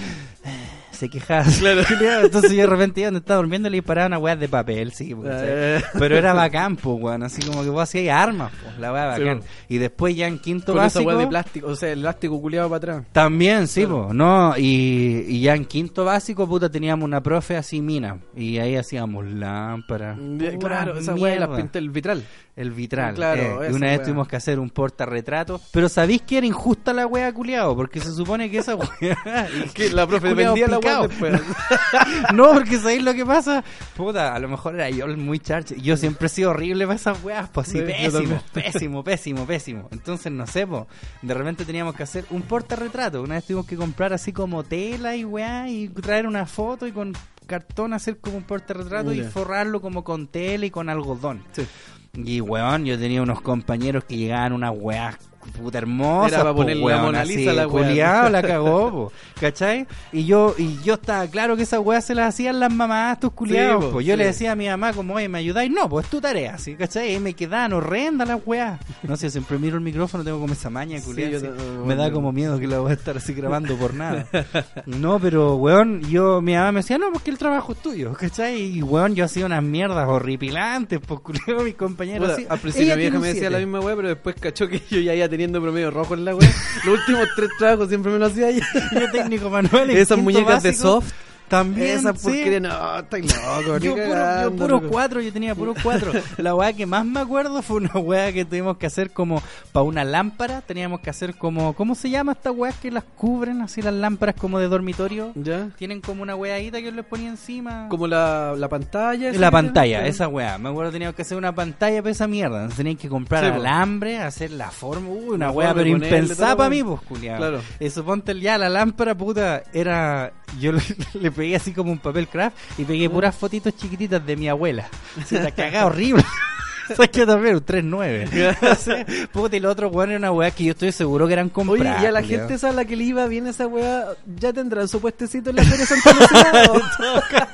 se quejaba, entonces yo de repente donde estaba durmiendo y le disparaba una weá de papel, sí, pues. Eh, Pero era bacán, pues, weón. Así como que vos hacías armas, pues, la weá Sí, bacán. weón. Y después ya en quinto con esa básico. wea de plástico, o sea, el elástico culiado para atrás. También, sí, Claro. po, no, y, y ya en quinto básico, puta, teníamos una profe así mina, y ahí hacíamos lámparas. Pura Claro, esa wea las pinta el vitral. El vitral. Claro, eh, y esa una vez wea. tuvimos que hacer un portarretrato, pero ¿sabéis que era injusta la wea culiao? Porque se supone que esa wea... Que la profe vendía la wea después. no, porque ¿sabéis lo que pasa? Puta, a lo mejor era yo muy charche. Yo siempre he sido horrible para esas weas, pues así, pésimo, pésimo, pésimo, pésimo. Entonces, no sé, po, de repente teníamos que hacer un portarretrato. Una vez tuvimos que comprar así como tela y weá, y traer una foto y con cartón hacer como un portarretrato y Ya. forrarlo como con tela y con algodón. Sí. Y weón, yo tenía unos compañeros que llegaban unas weas puta hermosa. Era para po, ponerle la weón, Mona así, Lisa a la weá. culiao, la cagó, po, ¿cachai? Y yo, y yo estaba claro que esas weas se las hacían las mamás, tus culiados, Sí, po. Yo sí. le decía a mi mamá como, oye, ¿me ayudáis? No, pues es tu tarea, ¿sí? ¿cachai? Y me quedaban horrendas las weas. No sé, siempre miro el micrófono, tengo como esa maña, culiao, así. Me da como miedo que la voy a estar así grabando por nada. No, pero, weón, yo, mi mamá me decía, no, porque el trabajo es tuyo, ¿cachai? Y, weón, yo hacía unas mierdas horripilantes, pues, culiao, mis compañeros así. al principio vieja me decía la misma weá, pero después cachó que yo ya iba teniendo promedio rojo en la weá. Los últimos tres trabajos siempre me lo hacía ella. Yo técnico manual. Esas muñecas de básico, soft. También, Esas sí. porquerías, no, estáis loco, Yo puro, yo cagando, puro loco. cuatro, yo tenía puro cuatro. La weá que más me acuerdo fue una weá que tuvimos que hacer como para una lámpara. Teníamos que hacer como, ¿cómo se llama esta weá que las cubren? Así las lámparas como de dormitorio. ¿Ya? Tienen como una weadita que les ponía encima. Como la, la pantalla. esa La pantalla, esa weá. Me acuerdo que teníamos que hacer una pantalla para esa mierda. Entonces tenían que comprar Sí, alambre, hacer la forma. Uy, una La weá, pero impensada para mí, pues, culiado. Claro. Y suponte ya la lámpara, puta, era. Yo le, le pegué así como un papel craft y pegué puras fotitos chiquititas de mi abuela. Se la cagaba horrible. ¿Sabes qué también? Un 3-9. O sea, puta, y el otro weón era una weá que yo estoy seguro que eran Oye, compradas. y a la gente esa a la que le iba bien esa weá, ¿ya tendrán su puestecito en la Feria Santa Lucía?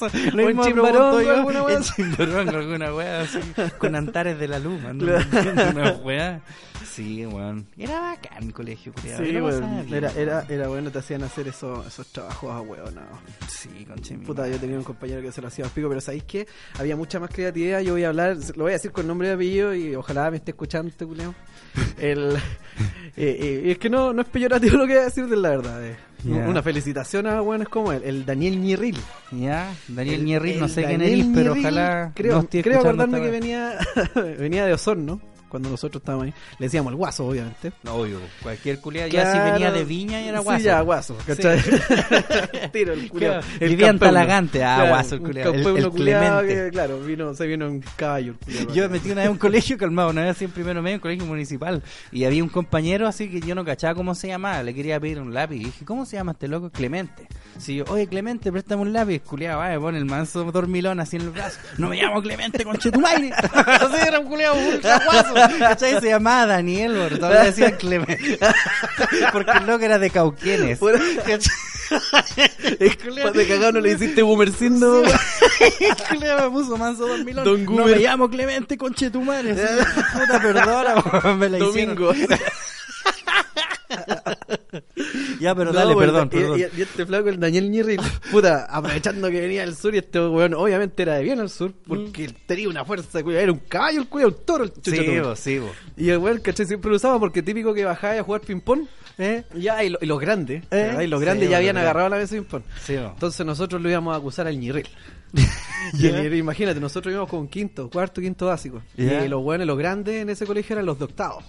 Lo en mismo pregunto yo, alguna wea en así. Chimbarongo, alguna wea así, con antares de la Claro. vendiendo una wea. Sí, weón. Era bacán el colegio, culiao. Sí, bien, era, era, weón. era bueno, te hacían hacer esos, esos trabajos a weón, no. Sí, conche mi Puta, madre. yo tenía un compañero que se lo hacía al pico, pero ¿sabéis qué? Había mucha más creatividad. Yo voy a hablar, lo voy a decir con nombre y apellido y ojalá me esté escuchando este culeo. El, eh, eh, es que no, no es peyorativo lo que voy a decir de la verdad. eh. Una felicitación a buenos como él, el Daniel Ñirril. Ya, Daniel El- Ñerri, no sé quién eres, pero Ñirril, ojalá Creo, no creo acordarme que venía, venía de Osorno, cuando nosotros estábamos ahí. Le decíamos el guaso, obviamente. wea. Obvio, cualquier culiado ya si venía de Viña y era Sí, guaso. ya, guaso, ¿cachai? Tiro el culiao. Claro, El vivía en campeón, Talagante, ah, claro, guaso el un culiao Clemente. que, claro, vino, se vino en caballo. culiao, Yo me metí una vez a un colegio calmado, una vez así en primero medio, en un colegio municipal. Y había un compañero así que yo no cachaba cómo se llamaba. Le quería pedir un lápiz. Y dije, ¿cómo se llama este loco? Clemente. Si yo, oye Clemente, préstame un lápiz. Culeado, va, me pone el manso dormilón así en el brazo. No me llamo Clemente, conchetumaire. así era un culeado ultra guaso. ¿Cachai? Se llamaba Daniel, todavía le decían Clemente. Porque el loco era de Cauquienes. Culiao- de cagado no le hiciste boomercindo. culiao me puso manso dormilón. Don no Guber. me llamo Clemente, conchetumaire. Así, Puta, perdona, me la. Domingo. Ya, pero No, dale, bueno, perdón, perdón. y- y este flaco, el Daniel Ñirril, puta, aprovechando que venía del sur y este weón, obviamente era de bien al sur, porque tenía una fuerza, era un caballo, el culiao, un toro, el chucho Mm. Sí, vos, sí, vos. Y el weón, ¿cachai? Siempre lo usaba porque típico que bajaba a jugar ping-pong, ¿Eh? ya, y, lo- y los grandes, ¿Eh? y los grandes ya habían agarrado la mesa de ping-pong. Sí. Entonces nosotros lo íbamos a acusar al Ñirril. y el Ñirril, imagínate, nosotros íbamos con quinto, cuarto, quinto básico. Y los buenos, los grandes en ese colegio eran los de octavo.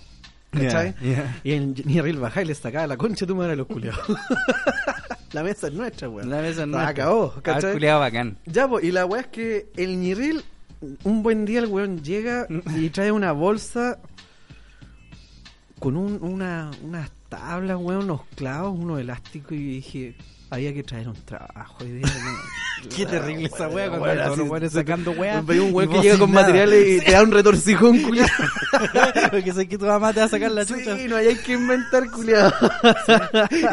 ¿Cachai? Y el Ñirril bajaba y le sacaba la concha de tu madre a los culiados. la mesa es nuestra, weón. La mesa no Se acabó, Ah, ¿cachai? culiao bacán. Ya, pues, y la weá es que el Ñirril, un buen día el weón llega y trae una bolsa con un, una, unas tablas, weón, unos clavos, unos elásticos y dije, había que traer un trabajo. Qué terrible esa wea cuando todos los weones sacando wea. Un weón que llega con materiales y te da un retorcijón, culiado. Porque sé que tu mamá te va a sacar la chucha. Sí, no hay que inventar, culiado.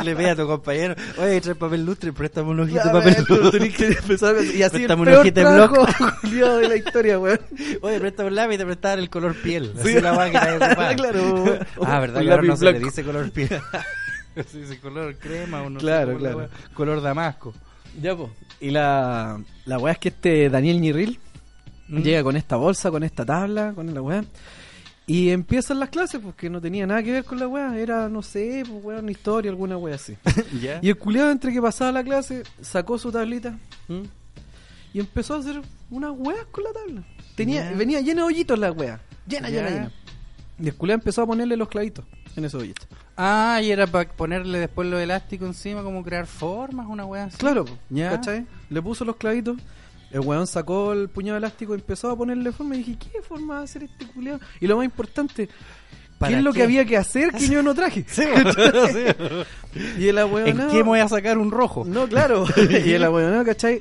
Le pide a tu compañero, oye, trae papel lustre, préstame un ojito de papel lustre. Que empezar Y así Préstame un hojita de trabajo, culiado, de la historia, weón. Oye, préstame un lápiz y te prestaban el color piel. Sí. Así la weá que nadie ocupaba. Claro. Ah, verdad lápiz no se le dice color piel. Se dice color crema o no sé Claro, la claro. wea. Color damasco. Ya, po. Y la, la weá es que este Daniel Ñirril Mm. llega con esta bolsa, con esta tabla, con la weá. Y empiezan las clases, porque no tenía nada que ver con la weá. Era, no sé, pues weá, una historia, alguna weá así. Y el culiado, entre que pasaba la clase, sacó su tablita ¿Mm? y empezó a hacer unas weas con la tabla. Tenía, venía llena de hoyitos la wea. Llena, Ya. llena, llena. Y el culiado empezó a ponerle los clavitos en esos hoyitos. Ah, y era para ponerle después los elásticos encima, como crear formas, una así. Claro, Ya. ¿cachai? Le puso los clavitos. El weón sacó el puñado elástico y empezó a ponerle forma. Y dije, ¿qué forma va a hacer este culiado? Y lo más importante, ¿qué ¿Para es lo qué? que había que hacer que yo no traje? Sí, sí. Y el ¿En qué me voy a sacar un rojo? No, claro. y el abuelo, ¿cachai?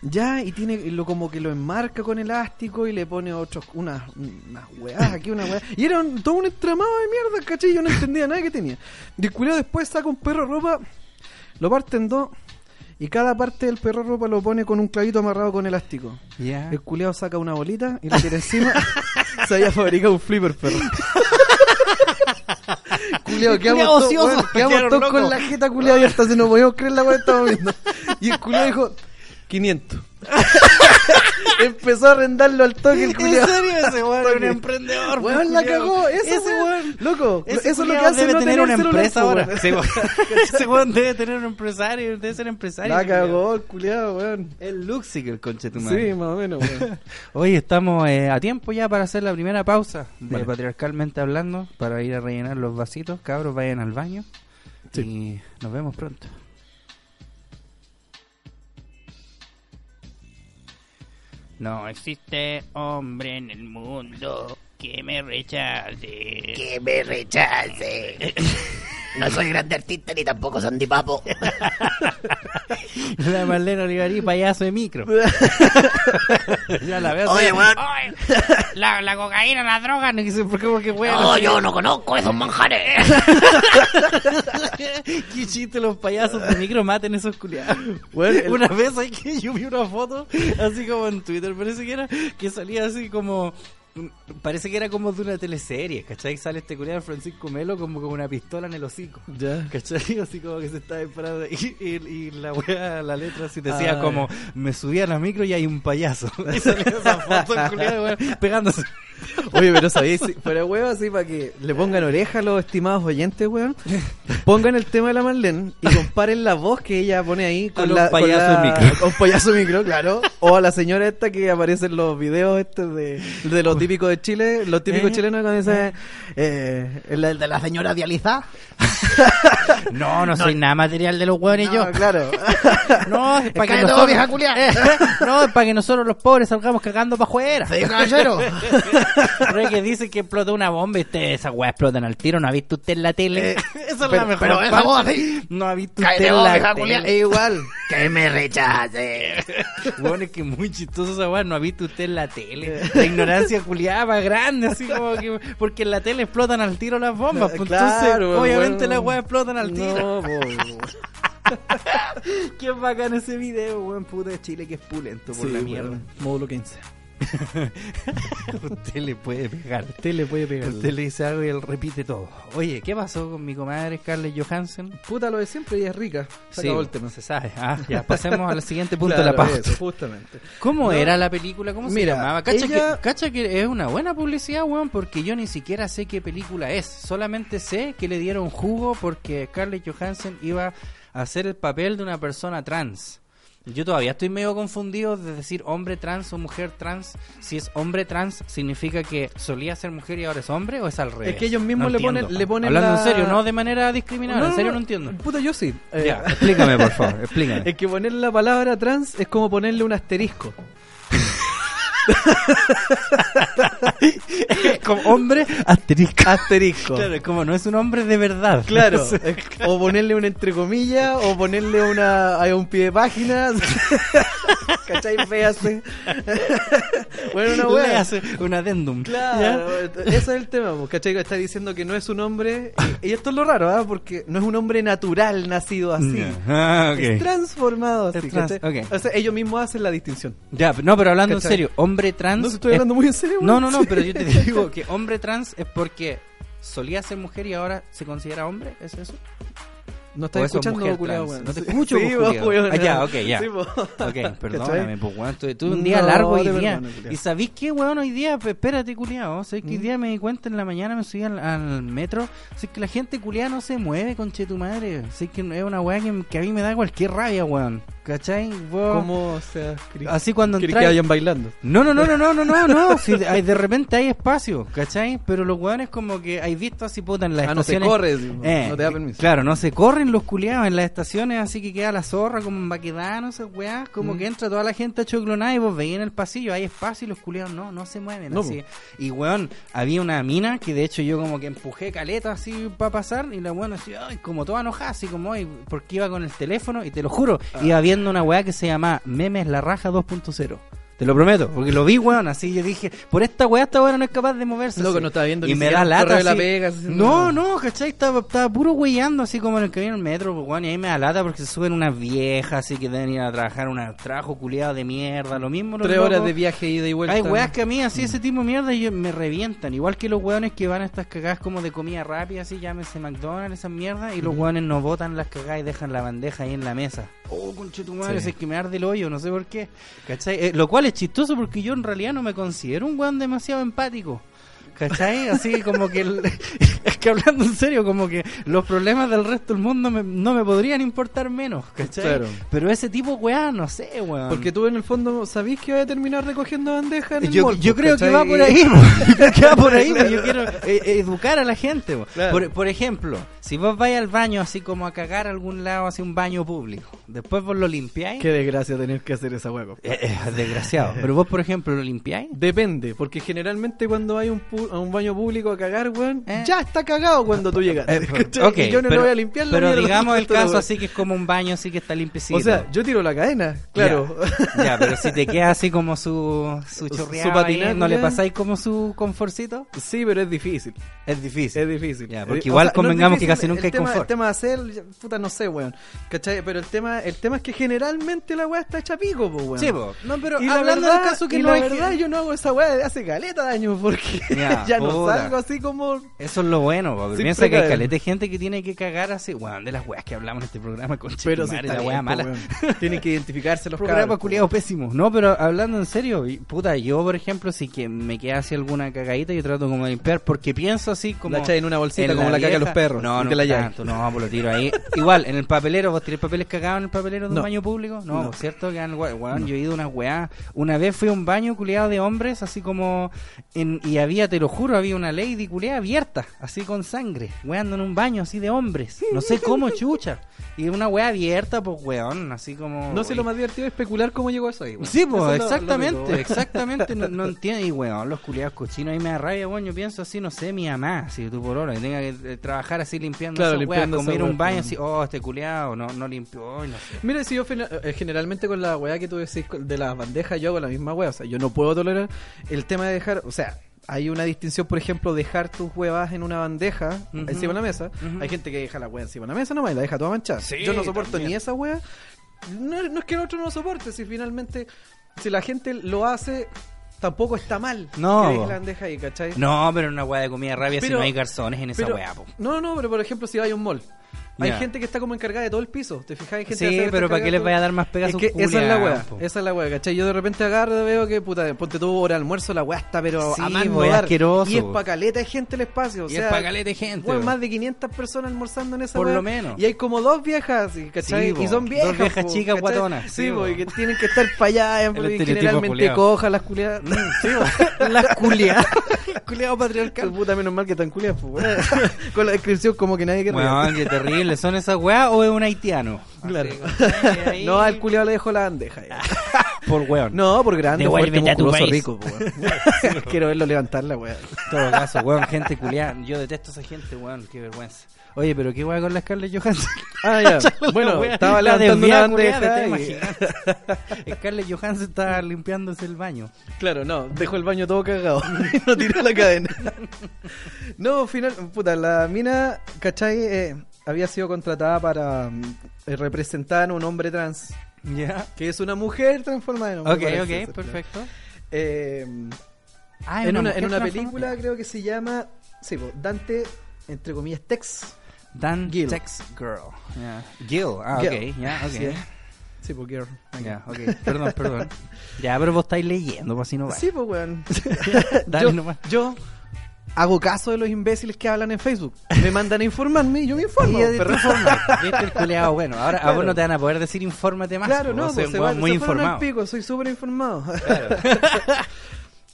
Ya, y tiene lo como que lo enmarca con elástico y le pone otros, unas unas weas aquí, una wea. Y era un- todo un entramado de mierda, ¿cachai? Yo no entendía nada que tenía. Y el culiao después saca un perro ropa, lo parte en dos, y cada parte del perro ropa lo pone con un clavito amarrado con elástico. Ya. El culiao saca una bolita y le tira encima. se había fabricado un flipper perro. culiao, quedamos todos con la jeta culiao y hasta se nos podíamos creer la weá que estábamos viendo. Y el culiao dijo, 500. Empezó a arrendarlo al toque el ¿En culiao. serio ese weón un emprendedor? Weón, la culiao. cagó. Eso, ese weón. Loco, Ese eso es lo que hace debe no tener una empresa ahora. weón. Sí, weón. ese weón debe tener un empresario, debe ser empresario. La cagó el culiao, weón. El Luxig, el conche tu Sí, madre. más o menos, weón. Hoy estamos eh, a tiempo ya para hacer la primera pausa de Vale. Patriarcalmente Hablando, para ir a rellenar los vasitos. Cabros, vayan al baño. Sí. Y nos vemos pronto. No existe hombre en el mundo que me rechace. que me rechace. No soy grande artista ni tampoco Sandy Papo. La Marlene Olivarí, payaso de micro. ya la veo. Oye, weón. "Ay, La, la cocaína, la droga, no sé por qué, porque weón. No, yo no conozco esos manjares. Qué chiste los payasos de micro maten esos culiados. Bueno, Una vez hay que yo vi una foto, así como en Twitter, parece que era, que salía así como. Parece que era como de una teleserie, ¿cachai? Sale este culiado Francisco Melo como con una pistola en el hocico. Ya. ¿Cachai? Así como que se está disparando. Y, y, y la wea, la letra así decía Ah, como: Me subí a la micro y hay un payaso. Y salía esa foto el culiado, weón, pegándose. Oye, pero sabéis, si fuera huevo así para que le pongan oreja a los estimados oyentes, weón. Pongan el tema de la Marlene y comparen la voz que ella pone ahí con A la con la- micro. Con payaso micro, claro. O a la señora esta que aparece en los videos estos de, de los típicos de Chile, los típicos ¿Eh? chilenos cuando dice eh, el, el de la señora dializada. No, no soy nada material de los hueones yo. No, claro. No, es para que nosotros... vieja culiá. no, es para que nosotros los pobres salgamos cagando para afuera. Sí, caballero. Re que dicen que explotó una bomba y ustedes esas weas explotan al tiro. ¿No ha visto usted en la tele? Eh, Esa es pero- la mejor pero esa voz así. No ha visto usted en la vieja tele. Es igual. Que me rechace. Bueno, es que muy chistoso esa weá, no ha visto usted en la tele. La ignorancia culiada más grande, así como que. Porque en la tele explotan al tiro las bombas. pues Claro, entonces, obviamente weón. las weas explotan al tiro. No, po, Qué bacán ese video, weón, puta de Chile que es pulento por Sí, la mierda. Módulo 15. usted le puede pegar. Usted le puede pegar. Usted le dice algo y él repite todo. Oye, ¿qué pasó con mi comadre Scarlett Johansson? Puta lo de siempre, ella es rica. Se el tema. se sabe. Ah, ya, pasemos al siguiente punto Claro, de la pauta. eso, justamente. ¿Cómo No. era la película? ¿Cómo Mira, se llamaba? Cacha, ella- que, cacha que es una buena publicidad, weón, porque yo ni siquiera sé qué película es. Solamente sé que le dieron jugo porque Scarlett Johansson iba a hacer el papel de una persona trans. Yo todavía estoy medio confundido de decir hombre trans o mujer trans. Si es hombre trans, ¿significa que solía ser mujer y ahora es hombre o es al revés? que ellos mismos No le ponen- le ponen Hablando la- en serio, no de manera discriminada, en serio no entiendo. Puta, yo sí. Eh, Ya, explícame, por favor, explícame. Es que ponerle la palabra trans es como ponerle un asterisco. Como hombre asterisco. Asterisco. Claro, es como no es un hombre de verdad. Claro, es- o ponerle un entre comillas, o ponerle una a un pie de página. ¿Cachai? Véase. bueno, una Le wea. hace un adendum. Claro, ese es el tema, pues, ¿cachai? Está diciendo que no es un hombre. Y, y esto es lo raro, ¿ah? Porque no es un hombre natural nacido así. Ah. Es transformado así, Es trans- ¿cachai? ok. O sea, ellos mismos hacen la distinción. Ya, no, pero hablando en serio, hombre trans. No, estoy es- hablando muy en serio. No, no, no, pero yo te digo que hombre trans es porque solía ser mujer y ahora se considera hombre, ¿es eso? No estás escuchando, mujer culiao, trans. weón. No te escucho, sí, pues, vos, culiao. weón. Ah, ya, ok, ya. Sí, vos. Ok, perdóname, pues weón, tuve, tuve un día No, largo hoy te día. perdono, culiao. ¿Y sabéis qué, weón, hoy día? Pues, espérate, culiao. ¿Sabéis que hoy ¿Mm? día me di cuenta en la mañana, me subí al, al metro? Sé que la gente culiada no se mueve, conche tu madre. Sé que es una weá que, que a mí me da cualquier rabia, weón. ¿Cachai? Vos- ¿Cómo, querés- Así cuando entráis- que vayan bailando? No, no, no, no, no, no, no, no. Si de, hay- de repente hay espacio, ¿cachai? Pero los weones como que hay visto así puta en las Ah, no se estaciones. corre, Eh, no te da permiso. Claro, no se los culiados en las estaciones, así que queda la zorra como en Baquedano, esas weás, como Mm. que entra toda la gente choclonada y vos veis en el pasillo, hay espacio y los culiados no, no se mueven No, así. Y weón, había una mina que de hecho yo como que empujé caleta así para pasar y la weón así, ay, como toda enojada, así como, ay, porque iba con el teléfono y te lo juro, Ah. iba viendo una weá que se llama Memes La Raja 2.0. Te lo prometo, porque lo vi, weón, así yo dije, por esta weá esta weá no es capaz de moverse. Loco, así. no estaba viendo y ni me da lata. la pega, así, no, no. no, ¿cachai? Estaba, estaba puro weyando así como en el camino del metro, pues, weón, y ahí me da lata porque se suben unas viejas así que deben ir a trabajar un trabajo culiado de mierda, lo mismo. Tres horas de viaje ida y vuelta. Hay weas que a mí así ese tipo de mierda y yo- me revientan. Igual que los weones que van a estas cagadas como de comida rápida, así llámese McDonald's, esas mierdas, y los weones no botan las cagadas y dejan la bandeja ahí en la mesa. Oh, conche tu madre, Sí. es que me arde el hoyo, no sé por qué. ¿Cachai? Eh, lo cual es chistoso porque yo en realidad no me considero un weón demasiado empático. ¿Cachai? Así como que... el- es que hablando en serio, como que los problemas del resto del mundo me- no me podrían importar menos, ¿cachai? Claro. Pero ese tipo, weón, no sé, weón. Porque tú en el fondo sabís que vas a terminar recogiendo bandejas en el Yo, mall, yo creo que ¿cachai? va por ahí, que va por ahí, yo quiero eh, educar a la gente. Claro. Por, por ejemplo, si vos vais al baño así como a cagar a algún lado, así un baño público, después vos lo limpiáis, Qué desgracia tener que hacer esa hueá. eh, eh, desgraciado, pero vos por ejemplo lo limpiáis. Depende, porque generalmente cuando hay un, pu- a un baño público a cagar, weón, Eh. ya está cagado cuando tú llegas. Eh, ¿cachai? ok, y yo no pero, lo voy a limpiar la pero digamos el caso así que es como un baño así que está limpiecito. O sea, yo tiro la cadena, claro. Ya, ya, pero si te queda así como su, su Su chorreado ahí, ¿no le pasáis como su confortcito? sí, pero es difícil. Es difícil. Es difícil. Ya, porque Eh, igual convengamos que difícil, casi nunca hay tema, confort. El tema de hacer, puta, no sé, weón. ¿Cachai? Pero el tema, el tema es que generalmente la weá está hecha pico, po, weón. Sí, po. No, pero y hablando verdad, del caso que y no la es verdad, que- yo no hago esa weá desde hace caleta de años porque Ya, ya, no puta. salgo así como. Eso es lo bueno, po, pero piensa que hay caleta de gente que tiene que cagar así, weón, de las weas que hablamos en este programa con Pero si la está wea mala. Tienen que identificarse los Programa cabros, po. culiado pésimo. No, pero hablando en serio, puta, yo por ejemplo, si que me queda así alguna cagadita, yo trato como de limpiar, porque pienso así como... La echáis en una bolsita en como la caga vieja- los perros. No, no te la tanto, no, pues lo tiro ahí. Igual, en el papelero, ¿vos tirás papeles cagados en el papelero de un No. baño público? No, No. ¿cierto? Que han- weón, yo he ido a unas weá. Una vez fui a un baño culiado de hombres, así como... En, y había, te lo juro, había una lady culiada abierta, así con sangre, weando en un baño así de hombres. No sé cómo, chucha. Y una weá abierta, pues weón, así como... No sé, lo más divertido es especular cómo llegó eso ahí. weón. Sí, pues, es lo- lo exactamente, exactamente, no, no entiendo, y weón, los culiados cochinos ahí me da rabia, weón, yo pienso así, no sé, mi mamá, si tú por hora, que tenga que eh, trabajar así limpiando Claro, esas limpiando a un wea, baño pues. así, oh, este culiado, no, no limpió, ay, no sé. Mira, si yo eh, generalmente con la weá que tú decís con- de las bandejas, yo hago la misma weá. O sea, yo no puedo tolerar el tema de dejar. O sea, hay una distinción, por ejemplo, dejar tus huevas en una bandeja encima de la mesa. Hay gente que deja la weá encima de la mesa nomás y la deja toda manchada. Sí, yo no soporto también. ni esa weá. No, no es que el otro no lo soporte, si finalmente, si la gente lo hace, tampoco está mal No, que la bandeja ahí, ¿cachai? No, pero una wea de comida rabia si no hay garzones en esa Pero- po. No, no, pero por ejemplo, si hay un mall. Hay gente que está como encargada de todo el piso. ¿Te fijas? Hay gente Sí, que pero ¿para qué les vaya a dar más pegas es que esa es la weá, esa es la weá, ¿cachai? Yo de repente agarro y veo que, puta, ponte tú hora de almuerzo, la weá está, pero Sí, a más po, no es dar. asqueroso, Y es pa' caleta de gente el espacio, o Y sea, es pa' caleta de gente, más de 500 personas almorzando en esa Por weá, lo menos. Y hay como dos viejas, y, ¿cachai? Sí, y son dos viejas, viejas po, chicas ¿cachai? guatonas, Sí, po. y que tienen que estar para allá, El y generalmente cojas las culiadas. Sí, po. Las culiadas. culiado patriarcal. Puta, menos mal que están culiadas. Con la descripción como que nadie querría. Weón, qué terrible. ¿Son esas weas o es un haitiano? Claro. Ahí- No, al culiado le dejo la bandeja. ya. Por weón. No, por grande, fuerte, musculoso, rico, weón. Quiero verlo levantarla, weón. En todo caso, weón, gente culiada. Yo detesto a esa gente, weón. Qué vergüenza. Oye, pero qué wea con la Scarlett Johansson. Ah, ya. La bueno, wea- estaba la levantando una bandeja. y-. Scarlett Johansson estaba limpiándose el baño. Claro, no, dejó el baño todo cagado. y no tiró la cadena. no, final, puta, la mina, ¿cachai? Eh, había sido contratada para mm, eh, representar a un hombre trans, Ya. que es una mujer transformada en hombre. Ok, parece ok, ser, perfecto. Eh, Ah, en, una, en película creo que se llama, sí, po, Dante, entre comillas, Tex. Dan Gil. Tex Girl. Gil, ah, Gil. ok, ya, ok. Sí. Sí, po, girl. Ya, ok, perdón, perdón. Ya, pero vos estáis leyendo, pues así no va. Sí, pues, weón. Dale yo, nomás. yo hago caso de los imbéciles que hablan en Facebook. Me mandan a informarme y yo me informo. Y el culeado, bueno, ahora a Claro. vos no te van a poder decir infórmate más. Claro, no, vos pues se, muy se al informado. pico, soy súper informado.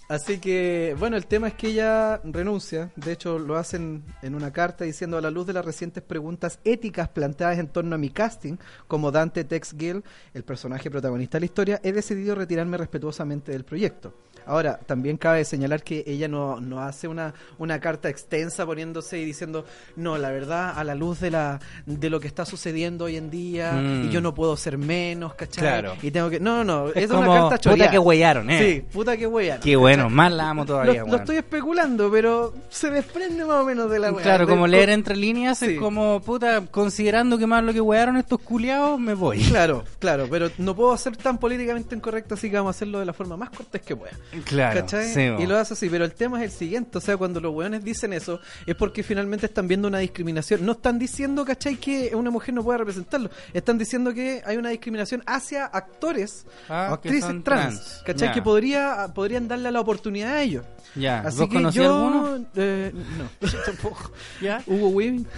Así que, bueno, el tema es que ella renuncia. De hecho, lo hacen en una carta diciendo a la luz de las recientes preguntas éticas planteadas en torno a mi casting, como Dante Tex Gill, el personaje protagonista de la historia, he decidido retirarme respetuosamente del proyecto. Ahora, también cabe señalar que ella no, no hace una, una carta extensa poniéndose y diciendo, no, la verdad, a la luz de la de lo que está sucediendo hoy en día, Mm. y yo no puedo ser menos, ¿cachai? Claro. Y tengo que... No, no, no, Es esa es como, una carta puta choreada. que huellaron, eh. Sí, puta que huellaron. Qué bueno, más la amo todavía, Lo, lo estoy especulando, pero se desprende más o menos de la weá. Claro, como leer entre líneas Sí. es como, puta, considerando que más lo que huearon estos culiados, me voy. Claro, claro, pero no puedo ser tan políticamente incorrecto, así que vamos a hacerlo de la forma más cortés que pueda. Claro, ¿Cachai? sí, bo. y lo hace así, pero el tema es el siguiente, o sea, cuando los weones dicen eso, es porque finalmente están viendo una discriminación. No están diciendo, ¿cachai? Que una mujer no pueda representarlo. Están diciendo que hay una discriminación hacia actores Ah, o que actrices trans, trans. ¿cachai? Que podría, podrían darle la oportunidad a ellos. Ya, Así ¿vos que yo, alguno? eh, no, yo tampoco. ¿Ya? Hugo Weaving.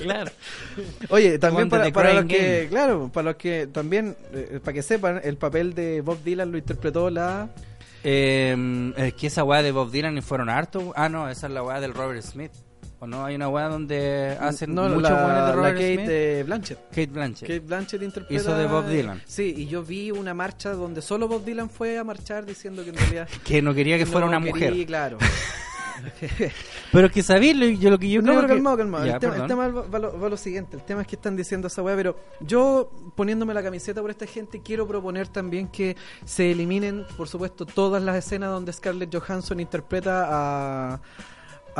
Claro. Oye, también para, para los que, claro, para los que también, eh, para que sepan, el papel de Bob Dylan lo interpretó la... Eh, es que esa weá de Bob Dylan y fueron harto. Ah, no, esa es la weá del Robert Smith. ¿O no? Hay una weá donde hacen no, muchos la, de la Robert Kate Smith. de Blanchett. Kate Blanchett. Kate Blanchett interpreta... Hizo de Bob Dylan. Sí, y yo vi una marcha donde solo Bob Dylan fue a marchar diciendo que en realidad... Que no quería que fuera no una quería, mujer. claro. Pero que sabéis lo, yo, lo que yo no, creo pero que- calmado, calmado. Ya, el, tema, el tema va lo, va lo siguiente. El tema es que están diciendo esa weá, pero yo poniéndome la camiseta por esta gente, quiero proponer también que se eliminen, por supuesto, todas las escenas donde Scarlett Johansson interpreta a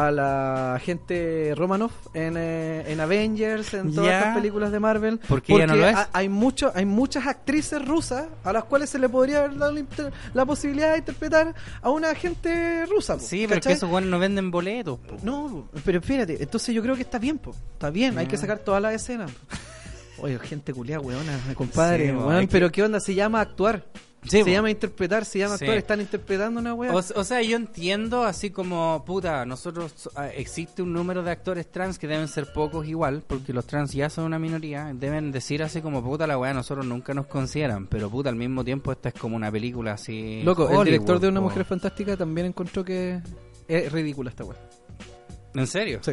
a la agente Romanoff en, eh, en Avengers, en todas Ya. estas películas de Marvel. Porque ella no lo es. ha- hay, mucho, hay muchas actrices rusas a las cuales se le podría haber dado la, posibilidad de interpretar a una agente rusa. po, Sí, pero que esos weones no venden boletos. po. No, pero espérate, entonces yo creo que está bien, po. Está bien, hay que Ya. sacar todas las escenas. Oye, gente culiada, weona, compadre, Sí, weón, hay que- pero ¿qué onda? Se llama actuar. Sí, se llama interpretar, se llama Sí. actuar, están interpretando una weá. O, o sea, yo entiendo así como, puta, nosotros, ah, existe un número de actores trans que deben ser pocos igual, porque los trans ya son una minoría, deben decir así como, puta, la weá, nosotros nunca nos consideran, pero puta, al mismo tiempo esta es como una película así... Loco, el director de Una. Mujer Fantástica también encontró que es ridícula esta weá. ¿En serio? Sí.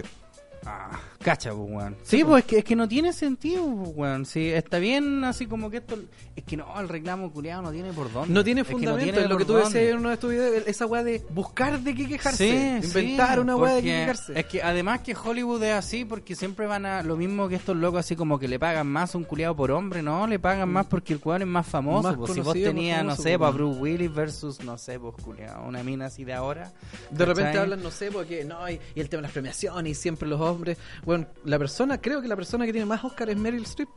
Ah, cacha, pues, weón. Sí, Sí, po. pues es que, es que no tiene sentido, pues, weón. Sí, está bien así como que esto... Es que no, el reclamo culiado no tiene por dónde. No tiene Es que no fundamento, tiene es lo que tú dónde. decías en uno de tus videos, esa weá de buscar de qué quejarse, Sí, inventar sí, una weá de qué quejarse. Es que además que Hollywood es así porque siempre van a lo mismo que estos locos así como que le pagan más a un culiado por hombre, no, le pagan más porque el cuadro es más famoso. Más pues, si vos tenías, no sé, pues, para Bruce Willis versus, no sé, pues culiado, una mina así de ahora. De repente ¿cachai? hablan, no sé, porque no, y, y el tema de las premiaciones y siempre los hombres. Bueno, la persona, creo que la persona que tiene más Oscar es Meryl Streep.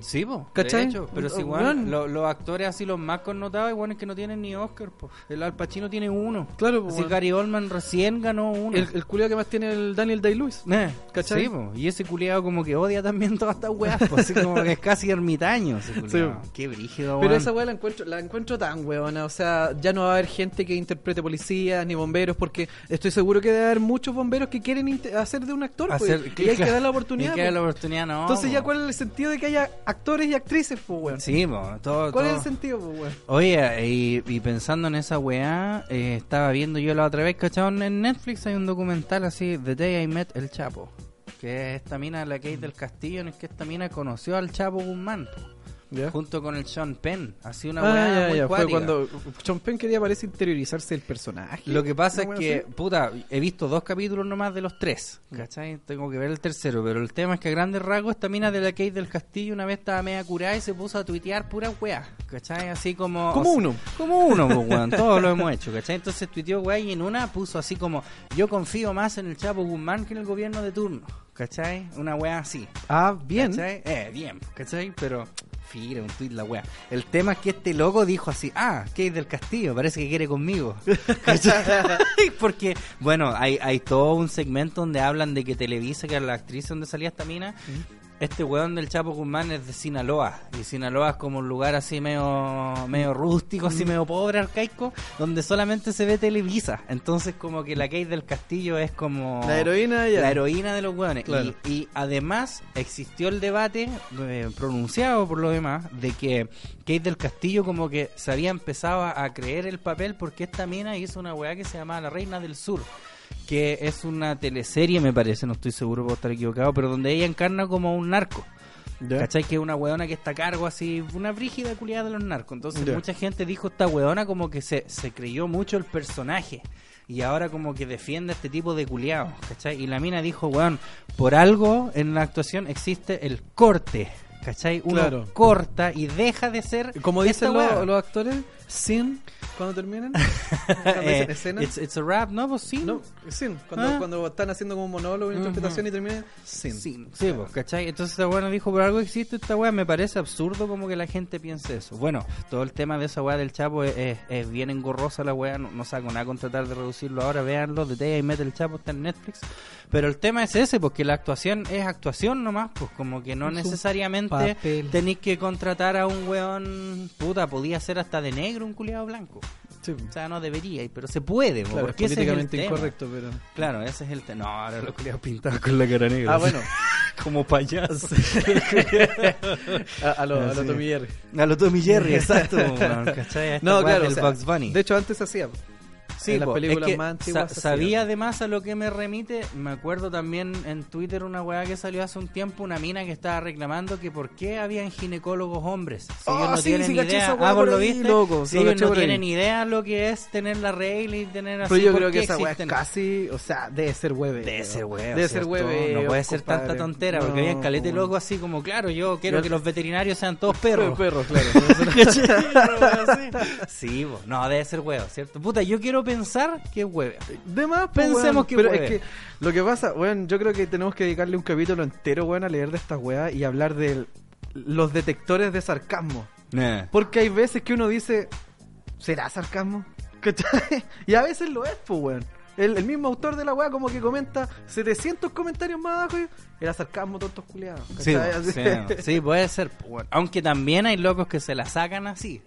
Sí, po, ¿Cachai? de hecho, pero si igual lo- los actores así los más connotados igual es que no tienen ni Oscar, pues. El Al Pacino tiene uno. Claro, pues, Así weón. Gary Oldman recién ganó uno. El, el culiao que más tiene el Daniel Day-Lewis. Eh, ¿Cachai? Sí, po, y ese culiado como que odia también todas estas weas, po, así como que es casi ermitaño ese. Sí. Qué brígido, Pero weón. esa weá la encuentro, la encuentro tan weona. O sea, ya no va a haber gente que interprete policías ni bomberos, porque estoy seguro que debe haber muchos bomberos que quieren hacer de un actor. pues, y hay que dar la oportunidad. Hay que dar pues. la oportunidad, no. Entonces, ya po. cuál es el sentido de que haya actores y actrices, pues, weón. Sí, po, todo, ¿Cuál todo- es el sentido, pues, weón? Oye, y, y pensando en esa weá, eh, estaba viendo yo la otra vez, ¿cachai? En Netflix hay un documental así, The Day I Met El Chapo, que es esta mina, la Kate del Castillo, en el que esta mina conoció al Chapo Guzmán, po, junto con el Sean Penn, así una Ah, weá ya, muy ya, Fue cuando Sean Penn quería parece interiorizarse el personaje. Lo que pasa es Una que, puta, he visto dos capítulos nomás de los tres, ¿cachai? Tengo que ver el tercero, pero el tema es que a grandes rasgos esta mina de la Kate del Castillo una vez estaba media curada y se puso a tuitear pura weá, ¿cachai? Así como... Como o sea, uno. Como uno, pues, weón, todos lo hemos hecho, ¿cachai? Entonces tuiteó weá y en una puso así como, yo confío más en el Chapo Guzmán que en el gobierno de turno, ¿cachai? Una weá así. Ah, bien. ¿Cachai? Eh, bien, ¿cachai? Pero, fira, un tuit la wea. El tema es que este loco dijo así, ah, Kate del Castillo, parece que quiere conmigo. Porque, bueno, hay, hay todo un segmento donde hablan de que Televisa, que era la actriz donde salía esta mina, este weón del Chapo Guzmán es de Sinaloa. Y Sinaloa es como un lugar así medio, medio rústico, así medio pobre, arcaico, donde solamente se ve Televisa. Entonces como que la Kate del Castillo es como... La heroína ya. La heroína de los. Claro. Y, y además existió el debate eh, pronunciado por lo demás de que Kate del Castillo como que se había empezado a, a creer el papel porque esta mina hizo una weá que se llamaba La Reina del Sur que es una teleserie me parece, no estoy seguro puedo estar equivocado, pero donde ella encarna como un narco. Ya. ¿Cachai? Que es una weona que está a cargo así, una brígida culiada de los narcos. Entonces mucha gente dijo esta weona como que se, se creyó mucho el personaje. Y ahora como que defiende a este tipo de culiados, ¿cachai? Y la mina dijo, weón, por algo en la actuación existe el corte, ¿cachai? Uno Claro. corta y deja de ser Como dicen los actores, sin cuando terminan. Cuando Eh, dicen escena. it's, it's a rap, ¿no? Pues sí. No, sin. Cuando, Ah. cuando están haciendo como un monólogo, una interpretación y terminan, sin. Sí, sí, pues, ¿cachai? Entonces esta weá nos dijo, por algo existe esta weá, me parece absurdo como que la gente piense eso. Bueno, todo el tema de esa weá del Chapo es, es- es bien engorrosa la weá, no, no saco nada con tratar de reducirlo ahora, véanlo, de Day y Mete el Chapo está en Netflix. Pero el tema es ese, porque la actuación es actuación nomás, pues como que no necesariamente tenéis que contratar a un weón, puta, podía ser hasta de negro un culiado blanco. Sí, O sea, no debería, pero se puede, claro, es porque ese es el políticamente tema. incorrecto, pero. Claro, ese es el tema. No, ahora los culiados pintados con la cara negra. Ah, bueno. como payaso. a, a lo, a lo. Tommy Jerry. A lo Tommy Jerry, exacto. No, claro. del o sea, Bugs Bunny. De hecho, antes hacía. Sí, en las po, películas es que más antiguas sa- se sabía además a lo que me remite, me acuerdo también en Twitter una weá que salió hace un tiempo, una mina que estaba reclamando que por qué habían ginecólogos hombres. Si Oh, ellos no sí, tienen sí, idea, ah, ¿vos por lo ahí, viste? loco, si lo ellos no ahí. tienen idea lo que es tener la regla y tener así. Pero yo ¿por creo que esa weá es casi. O sea, debe ser hueve. Debe ser huevo. Debe ser hueve. No puede ser tanta tontera, porque había calete loco así como, claro, yo quiero que los veterinarios sean todos perros. Perros, claro. sí, no, debe ser huevo, ¿cierto? Puta, yo quiero pensar que es huevo. De más, pues, Pensemos weón. que Pero hueve. es que lo que pasa, weón, yo creo que tenemos que dedicarle un capítulo entero, weón, a leer de estas weas y hablar de los detectores de sarcasmo. Porque hay veces que uno dice, ¿será sarcasmo? ¿Cachai? Y a veces lo es, pues, weón. El, el mismo autor de la wea como que comenta 700 comentarios más abajo y era sarcasmo, tontos culiados. Sí, sí, puede ser. bueno. Aunque también hay locos que se la sacan así.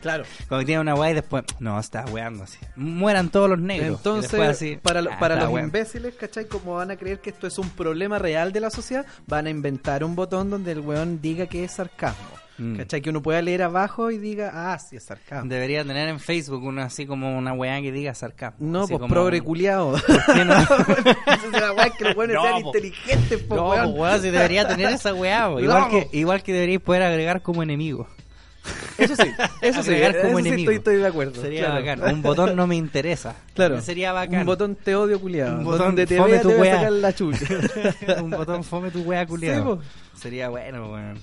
Claro. Cuando tienen una weá y después, no, está weando así. Mueran todos los negros. Entonces, así, para, lo- ah, para los weando. imbéciles, ¿cachai? Como van a creer que esto es un problema real de la sociedad, van a inventar un botón donde el weón diga que es sarcasmo. Mm. ¿Cachai? Que uno pueda leer abajo y diga, ah, sí, es sarcasmo. Debería tener en Facebook una así como una weá que diga sarcasmo. No, así pues como- progre culiao. ¿Por qué no? Es la weá que los weones No, sean po. inteligentes, po, No, weón. weón, si debería tener esa weá, igual, que, igual que deberíais poder agregar como enemigo. Eso sí, eso sí, como eso sí enemigo. estoy, estoy de acuerdo. Sería claro. bacán. Un botón no me interesa. Claro. Sería bacán. Un botón te odio culiado. Un botón donde te fome vea tu te voy a weá. sacar la chucha. un botón fome tu weá culiado. Sí. Sería bueno, weón.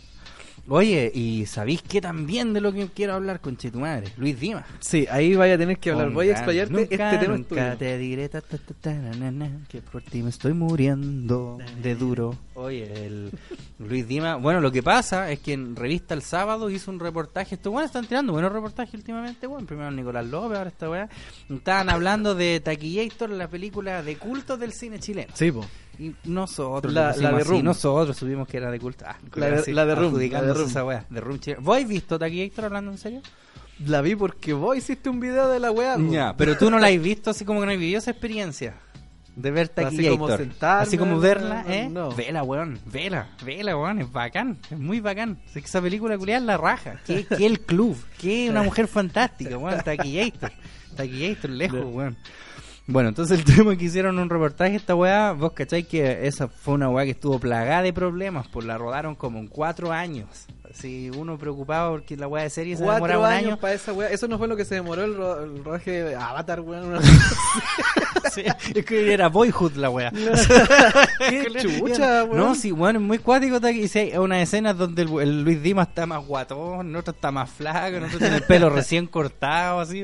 Oye, ¿y sabéis qué también de lo que quiero hablar con Chetumadre? Luis Dimas. Sí, ahí vaya a tener que hablar. Voy a explayarte nunca, este tema. nunca te diré ta, ta, ta, ta, na, na, na, que por ti me estoy muriendo de duro. Oye, el Luis Dima, bueno, lo que pasa es que en Revista El Sábado hizo un reportaje, estos bueno están tirando buenos reportajes últimamente, bueno, primero Nicolás López, ahora esta weá, estaban hablando de Taquillator, la película de culto del cine chileno. Sí, po. Y nosotros La- le pusimos la de así, Room. nosotros supimos que era de culto. Ah, La de- así, la de Room, la de Room. esa de Room. ¿Vos has visto Taquillator hablando en serio? La vi porque vos hiciste un video de la. Ya, pero tú no la has visto así como que no has vivido esa experiencia de ver Así Taquillator. como sentarme, Así como verla, ¿eh? no. Vela, weón, vela, vela, weón, es bacán, es muy bacán. Así que esa película culiada es la raja. ¿Qué, qué el club? ¿Qué una mujer fantástica, weón? Taquillator. Taquillator lejos, weón. Bueno, entonces el tema que hicieron un reportaje, esta weá, vos cacháis que esa fue una weá que estuvo plagada de problemas, pues la rodaron como en cuatro años. Así, uno preocupado porque la weá de serie se demoraba un años año. para esa weá. Eso no fue lo que se demoró el, ro- el rodaje de Avatar, weón. Sí, es que era Boyhood la wea. Qué chucha, weón. No, sí, bueno, es muy cuático. Y sí, hay unas escenas donde el, el Luis Dimas está más guatón, el otro está más flaco, el otro tiene el pelo recién cortado, así.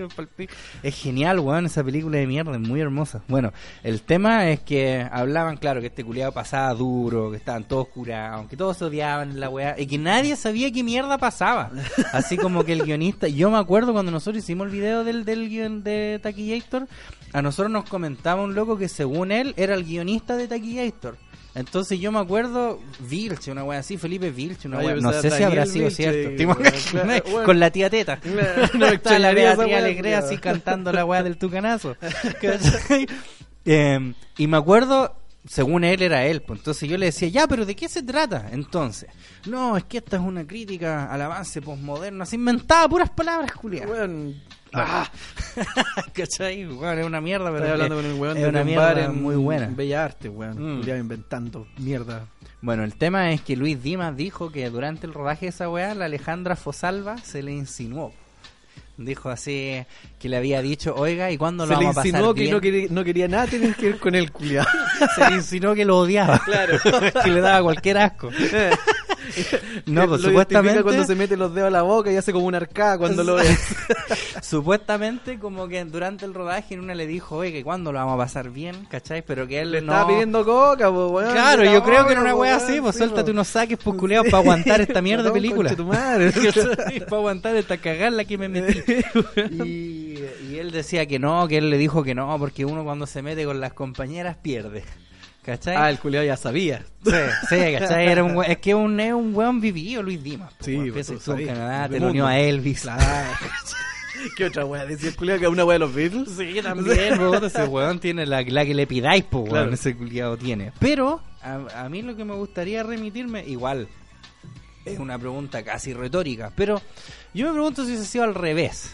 Es genial, weón, esa película de mierda, es muy hermosa. Bueno, el tema es que hablaban, claro, que este culiado pasaba duro, que estaban todos curados, que todos se odiaban en la weá, y que nadie sabía qué mierda pasaba. Así como que el guionista, yo me acuerdo cuando nosotros hicimos el video del, del guion de Taquillator, a nosotros nos comentaba un loco que según él era el guionista de Taquillator. Entonces yo me acuerdo, Vilche, una wea así, Felipe Vilche, una wea, no sé si habrá sido Vilche, cierto. y- ¿Te imaginas? claro, bueno. Con la tía Teta. No, Está la Beatriz wea, Alegre así cantando la weá del tucanazo. Eh, y me acuerdo, según él era él, pues entonces yo le decía, ya, pero ¿de qué se trata? Entonces, no, es que esta es una crítica al avance posmoderno, así inventada puras palabras, Julián. Weón, Ah. ¿Cachai? Bueno, es una mierda, pero Estoy es hablando con el weón de una un bar mierda en muy buena. Bella Arte, weón. Mm. Inventando mierda. Bueno, el tema es que Luis Dimas dijo que durante el rodaje de esa weá, la Alejandra Fosalva se le insinuó. Dijo así que le había dicho, oiga, ¿y cuándo lo Se le vamos a pasar insinuó que bien? no quería, no quería nada tener que ver con el culiao. Se le insinuó que lo odiaba. Claro. que le daba cualquier asco. No, pues Lo supuestamente, cuando se mete los dedos a la boca y hace como una arcada cuando lo ve. supuestamente como que durante el rodaje una le dijo, oye, que cuándo lo vamos a pasar bien, ¿cachai? Pero que él Le no... estaba pidiendo coca, po, weón. Claro, yo creo que en una wea así, pues suéltate po. unos saques por culeados para aguantar esta mierda de película. tu madre. para aguantar esta cagada que me metí. y, y él decía que no, que él le dijo que no, porque uno cuando se mete con las compañeras pierde. ¿Cachai? Ah, el culiao ya sabía. Sí, sí, ¿cachai? Era un, es que un, es un weón vivido, Luis Dimas. Sí, weón. pues, en Canadá, te lo unió a Elvis. ¿Qué otra wea? Decía el culiao que es una wea de los Beatles. Sí, también, ese weón tiene la, la que le pidáis, pues, weón, Claro. ese culiado tiene. Pero, a, a mí lo que me gustaría remitirme, igual, es una pregunta casi retórica, pero yo me pregunto si se ha sido al revés.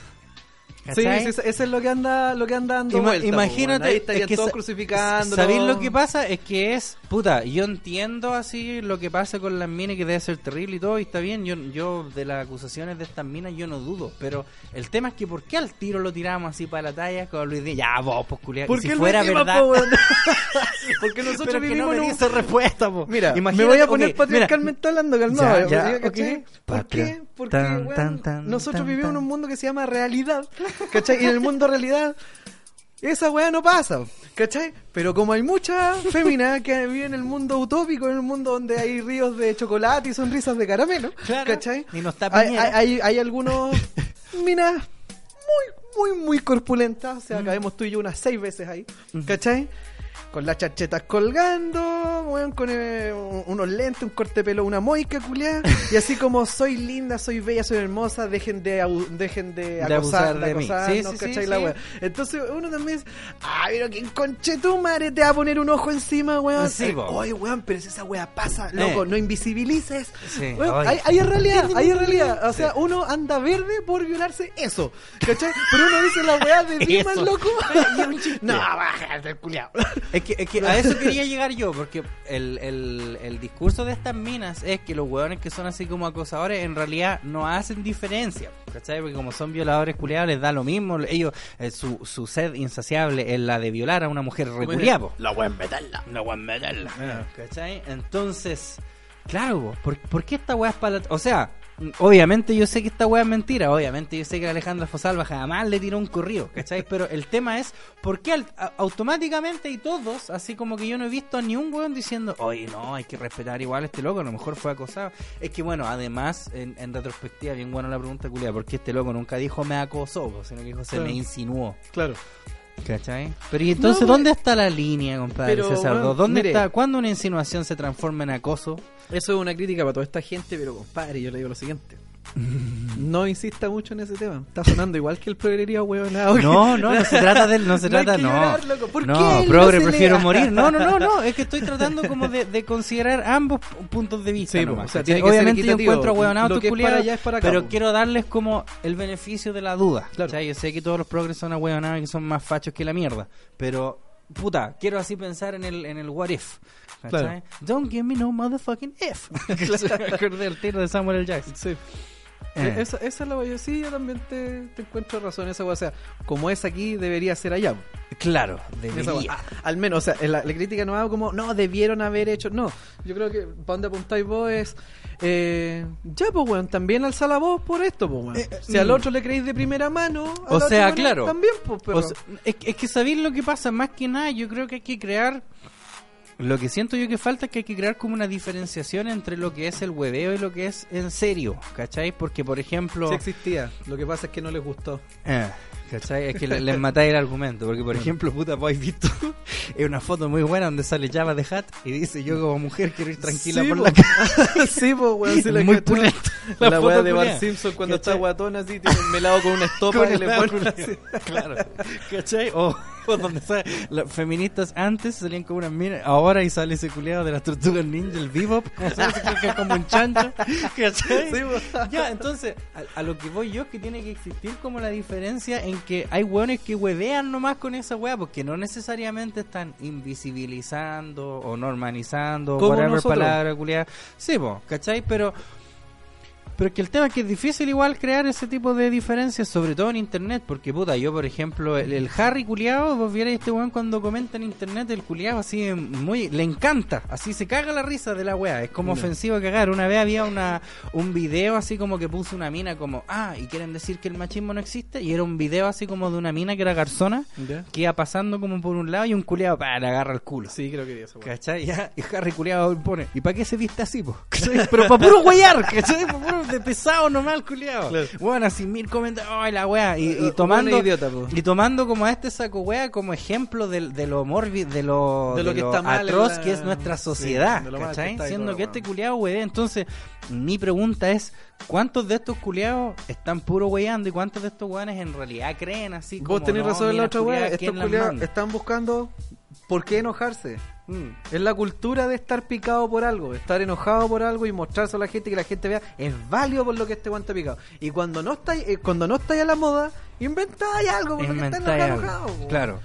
Sí, ¿Cachai? sí, eso es lo que anda, lo que anda dando Ima- vuelta, po, imagínate, weón. Ahí estarían es que todos crucificando. ¿Sabéis lo que pasa? Es que es, puta, yo entiendo así lo que pasa con las minas que debe ser terrible y todo, y está bien, yo, yo de las acusaciones de estas minas yo no dudo, pero el tema es que ¿por qué al tiro lo tiramos así para la talla con Luis Díaz? Ya, vos, pues ¿Por si fuera verdad... po? Porque nosotros Pero que vivimos no me en un... respuesta, po. Mira, Imagínate, me voy a poner ok, patriarcalmente hablando calmado. Ya, ya, ¿cachai? ok. ¿Por qué? Porque Tan, weón, tan, tan, nosotros vivimos en un mundo que se llama realidad. ¿Cachai? Y en el mundo realidad esa weá no pasa. ¿Cachai? Pero como hay muchas féminas que viven en el mundo utópico, en el mundo donde hay ríos de chocolate y sonrisas de caramelo, Claro. ¿cachai? Y no está hay, hay, hay, hay algunos minas muy, muy, muy corpulentas. O Mm. sea, cabemos tú y yo unas seis veces ahí. ¿Cachai? Con las chachetas colgando, weón, con eh, un- unos lentes, un corte de pelo, una moica culiada. Y así como soy linda, soy bella, soy hermosa, dejen de, dejen de, De acosar, abusar de mí. acosarnos, Sí, sí, sí, ¿cachai? La wea. Entonces uno también es, ah, pero que conche tu madre te va a poner un ojo encima, weón. Oye, weón, pero si esa wea pasa, loco, Eh. no invisibilices. Sí, Weón, ay. hay, hay en realidad, hay en realidad. O sea, uno anda verde por violarse eso. ¿Cachai? Pero uno dice la weá de Dimas, loco. No, bájate el culiao. Es que, es que a eso quería llegar yo, porque el, el, el discurso de estas minas es que los hueones que son así como acosadores en realidad no hacen diferencia, ¿cachai? Porque como son violadores culiados les da lo mismo, ellos, eh, su, su sed insaciable es la de violar a una mujer reculiada. La voy a meterla. No voy a meterla. ¿Cachai? Entonces, claro, po, ¿por, por qué esta weá es para la- O sea, obviamente yo sé que esta weá es mentira. Obviamente yo sé que Alejandra Fosalva jamás le tiró un corrido, ¿cachai? Pero el tema es, ¿por qué automáticamente y todos, así como que yo no he visto a ni un weón diciendo, oye, no, hay que respetar igual a este loco, a lo mejor fue acosado? Es que bueno, además, en, en retrospectiva, bien buena la pregunta, culia, porque este loco nunca dijo me acosó, sino que dijo se Claro. me insinuó. Claro. ¿Cachai? Pero y entonces, No, pues, ¿dónde está la línea, compadre pero, César? bueno, ¿Dónde mire. está? ¿Cuándo una insinuación se transforma en acoso? Eso es una crítica para toda esta gente, pero compadre, yo le digo lo siguiente. No insista mucho en ese tema. Está sonando igual que el progrería huevonado. No, no, no se trata de él, no se No trata, no. llorar, loco. ¿Por no, qué progre, no prefiero morir. No, no, no, no, es que estoy tratando como de, de considerar ambos puntos de vista. Sí, nomás, o sea, tiene que ser Obviamente yo equitativo. encuentro huevonados pero quiero darles como el beneficio de la duda. Claro. ¿cachai? Yo sé que todos los progres son ahueonados y que son más fachos que la mierda, pero puta, quiero así pensar en el, en el what if. Claro. Don't give me no motherfucking if. Acordé del tiro de Samuel L. Jackson. Sí. Eh. Esa, esa es la wea. Sí, yo también te, te encuentro razón. Esa wea. O sea, como es aquí, debería ser allá. Claro, debería. Ah, al menos, o sea, la, la crítica no hago como, no, debieron haber hecho. No, yo creo que para donde apuntáis vos es. Eh, ya, pues, weón, también alza la voz por esto, pues, weón. Eh, si al mm. otro le creéis de primera mano, O sea, claro. También, pues, pero. O sea, es, es que sabéis lo que pasa, más que nada, yo creo que hay que crear. Lo que siento yo que falta es que hay que crear como una diferenciación entre lo que es el hueveo y lo que es en serio, ¿cachai? Porque, por ejemplo. sí existía. Lo que pasa es que no les gustó. Eh, ¿Cachai? Es que le- les matáis el argumento. Porque, por ejemplo, puta, vos habéis visto es una foto muy buena donde sale Java de Hat y dice: Yo, como mujer, quiero ir tranquila Sí, por po. la calle. sí, pues, weón. sí la muy cacho. pulento. La La foto weá de. Bart Simpson cuando ¿Cachai? está guatón así, tiene un melado con una estopa Con y le árbol. así. Claro, ¿cachai? O, o donde sale, las feministas antes salían con unas minas, ahora y sale ese culeado de las tortugas ninja, el bebop, como, se que es como un chancho, ¿cachai? Sí, ya, entonces, a, a lo que voy yo es que tiene que existir como la diferencia en que hay hueones que huevean nomás con esa hueá, porque no necesariamente están invisibilizando o normalizando, whatever nosotros. palabra culiada. Sí, po, ¿cachai? Pero... Pero es que el tema es que es difícil igual crear ese tipo de diferencias, sobre todo en internet, porque puta, yo por ejemplo, el, el Harry culiado, vos vierais este weón cuando comenta en internet, el culiado así muy, le encanta, así se caga la risa de la wea, es como ofensivo cagar. Una vez había una un video así como que puso una mina como, ah, y quieren decir que el machismo no existe, y era un video así como de una mina que era garzona, que iba pasando como por un lado y un culiado, pa, le agarra el culo. Sí, creo que weá. ¿Cachai? Ya, y Harry culiado pone, ¿y para qué se viste así, po? ¿Cachai? Pero para puro guayar, ¿cachai? Pa' puro de pesado nomás, culiado. Claro. Bueno, así mil comentarios, ¡ay, la wea! Y, y tomando, idiota, y tomando como a este saco wea como ejemplo de, de lo mórbido, de lo, De lo que está mal en atroz la- que es nuestra sí, sociedad, que ¿cachai? y Siendo que este culiado wea. Entonces, mi pregunta es, ¿cuántos de estos culiados están puro weyando y cuántos de estos weones en realidad creen así como Vos tenés no, razón en la otra weá. Estos ¿quién las culiados están buscando por qué enojarse. Es la cultura de estar picado por algo, estar enojado por algo y mostrarse a la gente que la gente vea es válido por lo que este guante picado. Y cuando no está eh, cuando no está a la moda, inventáis algo por lo que está Inventáis algo. enojado. po. Claro.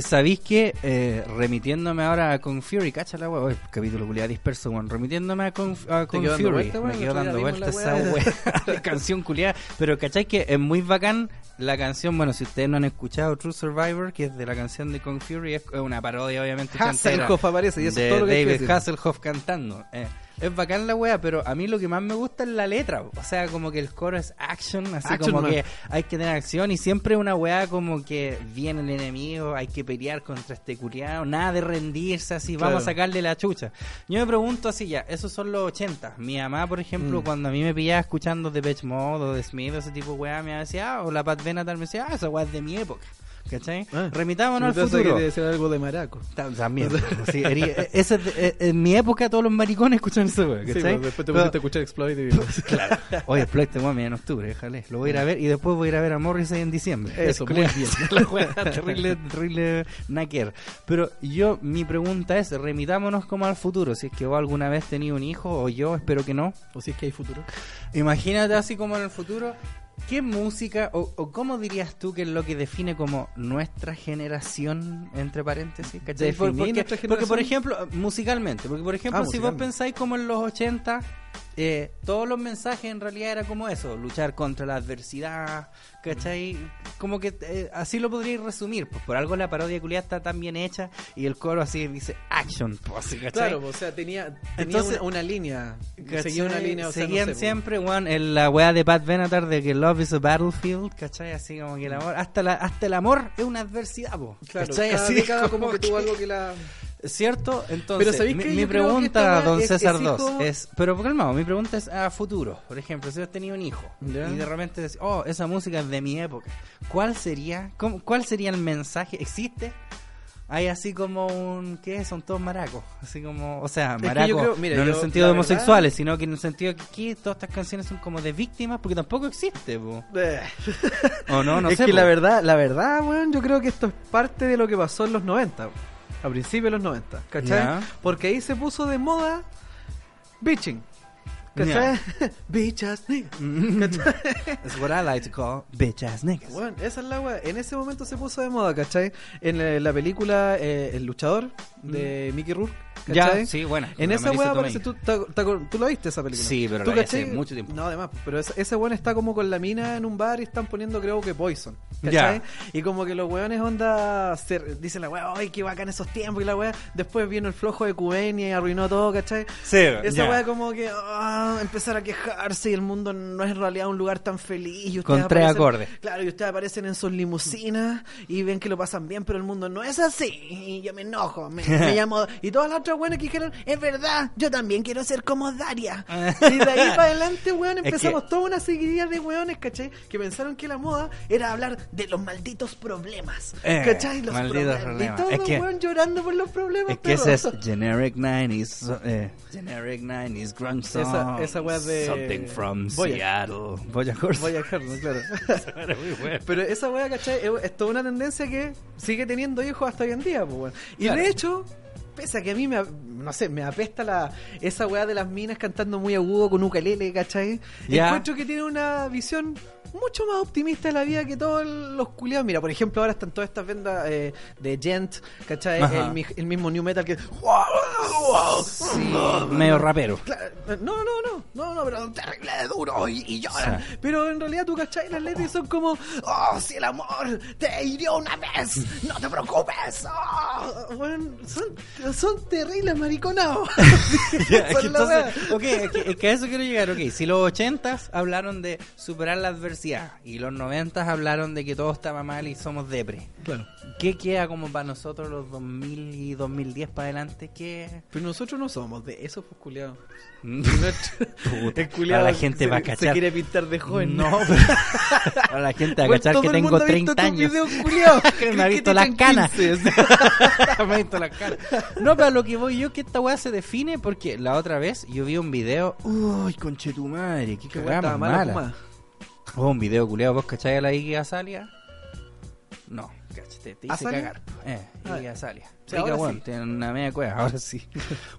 ¿Sabéis que eh, remitiéndome ahora a Con Fury, cacha la capítulo culiado disperso, weón, remitiéndome a Con, a dando Fury, vuelta, me quedo dando día vuelta vimos esa de canción culiada, pero cachai que es muy bacán la canción, bueno, si ustedes no han escuchado True Survivor, que es de la canción de Con Fury, es una parodia obviamente Hasselhoff aparece y eso de es todo lo que David. Hasselhoff cantando. eh. Es bacán la wea, pero a mí lo que más me gusta es la letra. O sea, como que el coro es action, así Action, como man. que hay que tener acción y siempre una weá como que viene el enemigo, hay que pelear contra este curiado, nada de rendirse así, vamos a sacarle la chucha. Yo me pregunto así ya, esos son los 80. Mi mamá, por ejemplo, Mm. cuando a mí me pillaba escuchando The Mode o The Smith o ese tipo de weá, me decía, ah, o la Pat Benatar me decía, ah, esa weá es de mi época. ¿Cachai? Ah. Remitámonos al futuro. te decía algo de maraco. Ta- También. sí, ese es de- eh, en mi época todos los maricones escuchan Sí, ¿cachai? pues, después te pusiste a escuchar Exploit y Claro. Oye, Exploit te mueve en octubre, déjale. Lo voy a ir a ver y después voy a ir a ver a Morrissey en diciembre. Eso, Es muy bien. La wea, terrible, terrible naquer. Pero yo, mi pregunta es, remitámonos como al futuro. Si es que vos alguna vez tenido un hijo, o yo, espero que no. O si es que hay futuro. Imagínate así como en el futuro. ¿Qué música o, o cómo dirías tú que es lo que define como nuestra generación, entre paréntesis? ¿cachai? Por- porque, por ejemplo, musicalmente, porque por ejemplo, Ah, si vos pensáis como en los 80, eh, todos los mensajes en realidad era como eso, luchar contra la adversidad, ¿cachai? Como que eh, así lo podríais resumir, pues por algo la parodia culiada está tan bien hecha y el coro así dice action, pues, ¿cachai? Claro, o sea, tenía, tenía Entonces- una, una línea. ¿Cachai? Seguía una línea. O sea, no Seguían sé, po. siempre, weón, en la weá de Pat Benatar de que love is a battlefield, ¿cachai? Así como que el amor, hasta, la, hasta el amor es una adversidad, po, Claro, ¿cachai? cada Así década como que tuvo algo que la... ¿Cierto? Entonces, Pero ¿sabéis mi, que pregunta, don es- César es 2, hijo- es... Pero calmado, mi pregunta es a futuro. Por ejemplo, si has tenido un hijo Ya. y de repente decís, oh, esa música es de mi época. ¿Cuál sería, cómo- cuál sería el mensaje? ¿Existe? Hay así como un... ¿Qué? Son todos maracos. Así como... O sea, Es que maracos creo- mira, no en el sentido de verdad- homosexuales, sino que en el sentido que aquí todas estas canciones son como de víctimas porque tampoco existe, po. O no, no es sé. que po. la verdad, la verdad, weón, yo creo que esto es parte de lo que pasó en los 90, a principios de los 90, ¿cachai? Porque ahí se puso de moda bitching, ¿cachai? Bitches, nigga. ¿cachai? It's what I like to call bitch ass niggas. Bueno, esa es la weá. En ese momento se puso de moda, ¿cachai? En la, la película eh, El Luchador de Mickey Rourke, ¿cachai? Ya, sí, bueno. En esa weá Tomei. aparece, ¿tú, acor- ¿tú la viste esa película? Sí, pero ¿Tú la hace mucho tiempo. No, además, pero ese, ese weón está como con la mina en un bar y están poniendo creo que Poison, ¿cachai? Ya. Y como que los weones onda, se, dicen la weá, ay, qué bacán esos tiempos y la weá, después vino el flojo de Cubenia y arruinó todo, ¿cachai? Sí, Esa ya. weá como que ah, empezar a quejarse y el mundo no es en realidad un lugar tan feliz. Y Con tres acordes. Claro, y ustedes aparecen en sus limusinas y ven que lo pasan bien, pero el mundo no es así. Y yo me enojo, me, me llamo... Y todas las otras weones que dijeron, es verdad, yo también quiero ser como Daria. y de ahí para adelante, weón, Es empezamos que- toda una seguidilla de weones, ¿cachai? Que pensaron que la moda era hablar de los malditos problemas. Eh, ¿Cachai? Los malditos problemas. Y todos Es que- weón llorando por los problemas. Es que ese es. Generic 90s, so- eh, Generic 90s Grunge Song. Esa- esa wea de- Something from Boya. Seattle. Boya Horseman. Voy a dejarlo, claro. Era muy bueno. Pero esa weá, ¿cachai? Es, es toda una tendencia que sigue teniendo hijos hasta hoy en día, pues, weón. Y Claro. de hecho, pese que a mí me, no sé, me apesta la, esa weá de las minas cantando muy agudo con ukelele, ¿cachai? Ya. Encuentro que tiene una visión mucho más optimista de la vida que todos los culiados. Mira, por ejemplo, ahora están todas estas vendas eh, de Gent, ¿cachai? El, el mismo New Metal que... Sí, medio rapero. No, no, no, no, no, pero terrible de duro y, y lloran. Sí. Pero en realidad tú cachai las letras son como, oh, si el amor te hirió una vez, no te preocupes. Oh, bueno, son, son terribles mariconados. Ya, es entonces, ok, es que, es que a eso quiero llegar. Ok, si los 80s hablaron de superar la adversidad y los 90s hablaron de que todo estaba mal y somos depre, Claro. ¿qué queda como para nosotros los 2000 y 2010 para adelante? ¿Qué? Pero nosotros no somos de esos, pues. Puta, El culiao ahora la gente se, va a Se cachar. quiere pintar de joven. No, pero ahora la gente va a cachar que tengo mundo ha visto 30 tus años. videos, culiao. que ¿Crees me ha visto las canas. 15? me ha visto las canas. No, pero lo que voy yo, que esta weá se define porque la otra vez yo vi un video. Uy, conche tu madre, qué Que weá más mala mala. Oh, un video culiado, ¿vos cachai a la Iggy Azalea? No, cachate, te hice cagar. Eh, Ah. Iggy Azalea. Sí, ahora weón, sí. tiene una media cueva, ahora sí.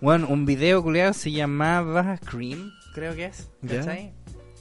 bueno, un video culiado se llamaba Cream, creo que es. ¿cachai?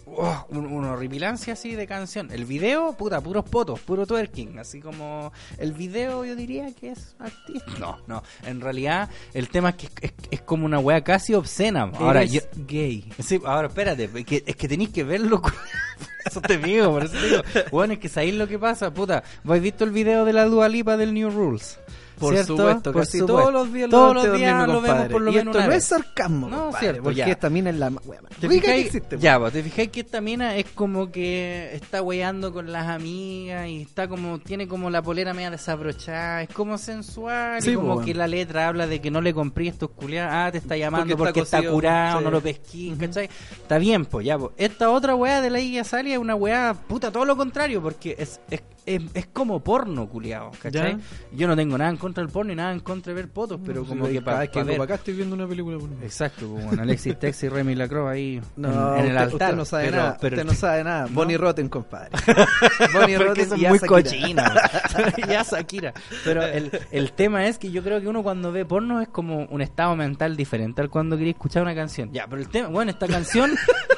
Oh, un- una horripilancia así de canción. El video, puta, puros potos, puro twerking. Así como. El video, yo diría que es artista. No, no. En realidad, el tema es que es, es como una wea casi obscena. Ahora, Eres yo, gay. Sí, ahora espérate, es que, es que tenéis que verlo. Eso te digo, por eso te digo. Bueno, es que sabéis lo que pasa, puta. ¿Vos habéis visto el video de la Dua Lipa del New Rules? Por ¿Cierto? supuesto, Por casi supuesto. todos los días Todos lo los días lo vemos por lo y menos esto una no vez. es sarcasmo, No, compadre, cierto, porque ya. esta mina es la más wea ¿Te fijáis? existe. ya, vos te fijáis que esta mina es como que está weyando con las amigas y está como, tiene como la polera media desabrochada, es como sensual, Sí, y como po, que bueno. la letra habla de que no le compré estos culiados, ah, te está llamando Porque porque, está curado, sí. no lo pesquí, ¿cachai? Está bien, pues ya, po. Esta otra weá de la Iggy Azalea es una weá, puta, todo lo contrario, porque es, es, es, es como porno, culiado, ¿cachai? Ya. Yo no tengo nada en contra del porno y nada en contra de ver fotos, pero Pues, como que cada para vez que para acá estoy viendo una película por Exacto, pues, bueno, Alexis Tex y Remy Lacroix ahí No, en, en el usted, altar. usted no sabe pero- nada. pero- usted no sabe nada. ¿No? Bonnie Rotten, compadre. Bonnie Rotten y muy cochinos. ya Shakira. Pero el, el tema es que yo creo que uno cuando ve porno es como un estado mental diferente al cuando quería escuchar una canción. Ya, pero el tema, bueno, esta canción,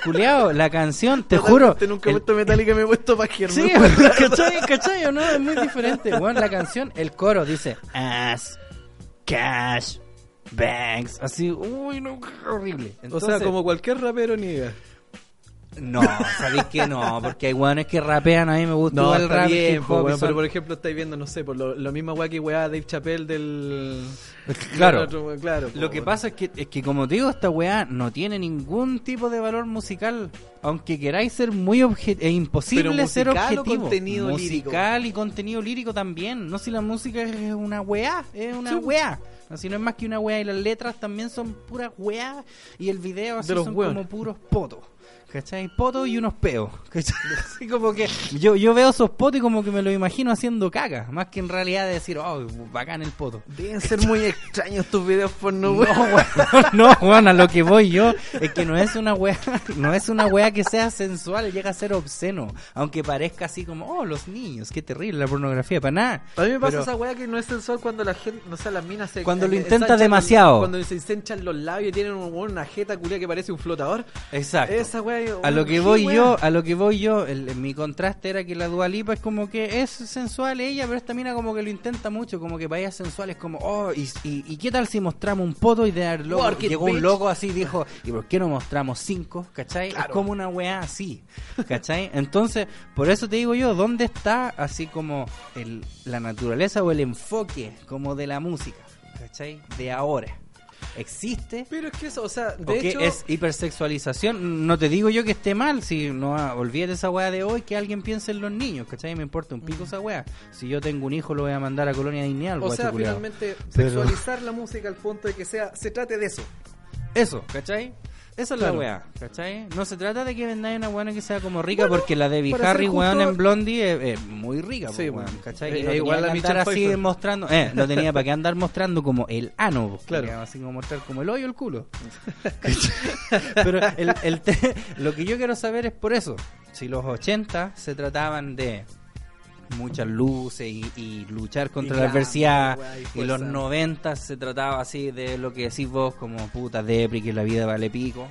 culiao, la canción, te juro. Totalmente, Nunca he el- puesto Metallica y me he puesto. Sí, ¿cachai? ¿Cachai? ¿O no? Es muy diferente. Bueno, la canción, el coro dice ass, cash, banks. Así, uy, no, horrible. O sea, como cualquier rapero ni idea. No, sabéis que no, porque hay weones que rapean, a mí me gusta No, el rap, bien, po, weón, pero por ejemplo estáis viendo, no sé, por lo, lo mismo weá que weá Dave Chappelle del... Claro. del otro claro po, Lo que pasa es que, es que como te digo, esta weá no tiene ningún tipo de valor musical. Aunque queráis ser muy objetivo, es imposible Pero ser musical o objetivo. contenido musical y contenido lírico también. No si la música es una weá, es una Sí. weá. Así no es más que una weá y las letras también son puras weá y el video así son como puros potos. ¿Cachai? Potos y unos peos. ¿Cachai? Así como que yo, yo veo esos potos y como que me lo imagino haciendo caca. Más que en realidad decir, oh, bacán el poto. Deben ser muy extraños tus videos porno, No, weón. weón, no, weón, a lo que voy yo es que no es una wea, no es una wea que sea sensual, llega a ser obsceno, aunque parezca así como, oh, los niños, qué terrible la pornografía, para nada. A mí me pasa Pero- esa weá que no es sensual cuando la gente, no sé, las minas se... Cuando lo eh, intenta demasiado. los- cuando se ensanchan los labios y tienen un- una jeta culia que parece un flotador. Exacto. Esa weá... A lo que ¿qué voy yo, a lo que voy yo, el- mi contraste era que la Dualipa es como que es sensual ella, pero esta mina como que lo intenta mucho, como que para ella sensual es como, oh, y, y, y qué tal si mostramos un poto y de dar loco, llegó un loco así dijo, ¿y por qué no mostramos cinco? ¿Cachai? Es como una weá así, ¿cachai? Entonces, por eso te digo yo, ¿dónde está así como el, la naturaleza o el enfoque como de la música? ¿Cachai? De ahora. Existe Pero es que eso, o sea, de o que hecho... es hipersexualización. No te digo yo que esté mal, si no ah, olvídate esa weá de hoy, que alguien piense en los niños, ¿cachai? Me importa un pico esa weá. Si yo tengo un hijo, lo voy a mandar a Colonia Dignidad, O sea, finalmente Pero- sexualizar la música al punto de que sea se trate de eso. Eso, ¿cachai? Esa es Claro. la weá, ¿cachai? No se trata de que vendáis una weá que sea como rica, porque la de Harry, ser weón, justo- en Blondie es, es muy rica, Sí, weón. ¿cachai? Eh, Y no eh, igual tenía la andar así Pfeiffer. mostrando, eh, no tenía para qué andar mostrando como el ano, Claro. así como mostrar como el hoyo el culo. Pero el, el te- lo que yo quiero saber es por eso, si los 80 se trataban de muchas luces y, y luchar contra Y la adversidad y y los fuerza. 90 se trataba así de lo que decís vos como puta depri que la vida vale pico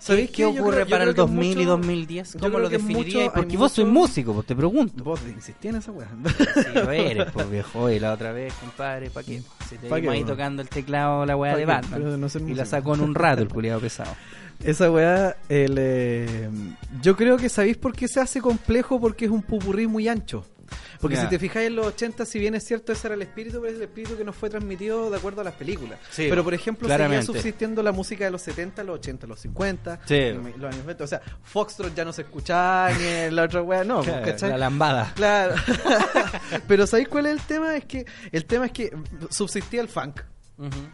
¿Sabéis ¿Qué, ocurre creo- para el que 2000 y mucho- 2010? yo ¿Cómo lo definiríais? mucho- Porque vos sois músico, pues te pregunto. Vos insistí en esa weá. Si lo eres, pues viejo. Y la otra vez, compadre, ¿para qué? Si te ¿Pa' vimos ahí tocando el teclado, la weá ¿Pa' de? Batman. No y la sacó en un rato el culiado pesado. Esa weá, el, eh, yo creo que sabéis por qué se hace complejo, porque es un pupurrí muy ancho. Porque si te fijáis en los 80, si bien es cierto, ese era el espíritu, pero es el espíritu que nos fue transmitido de acuerdo a las películas. Sí, pero por ejemplo, claramente. seguía subsistiendo la música de los 70, los 80, los 50, Sí. los años 20. O sea, Foxtrot ya no se escuchaba, ni en la otra weá, no, ¿cachai? la lambada. Claro. pero ¿sabéis cuál es el tema? Es que el tema es que subsistía el funk.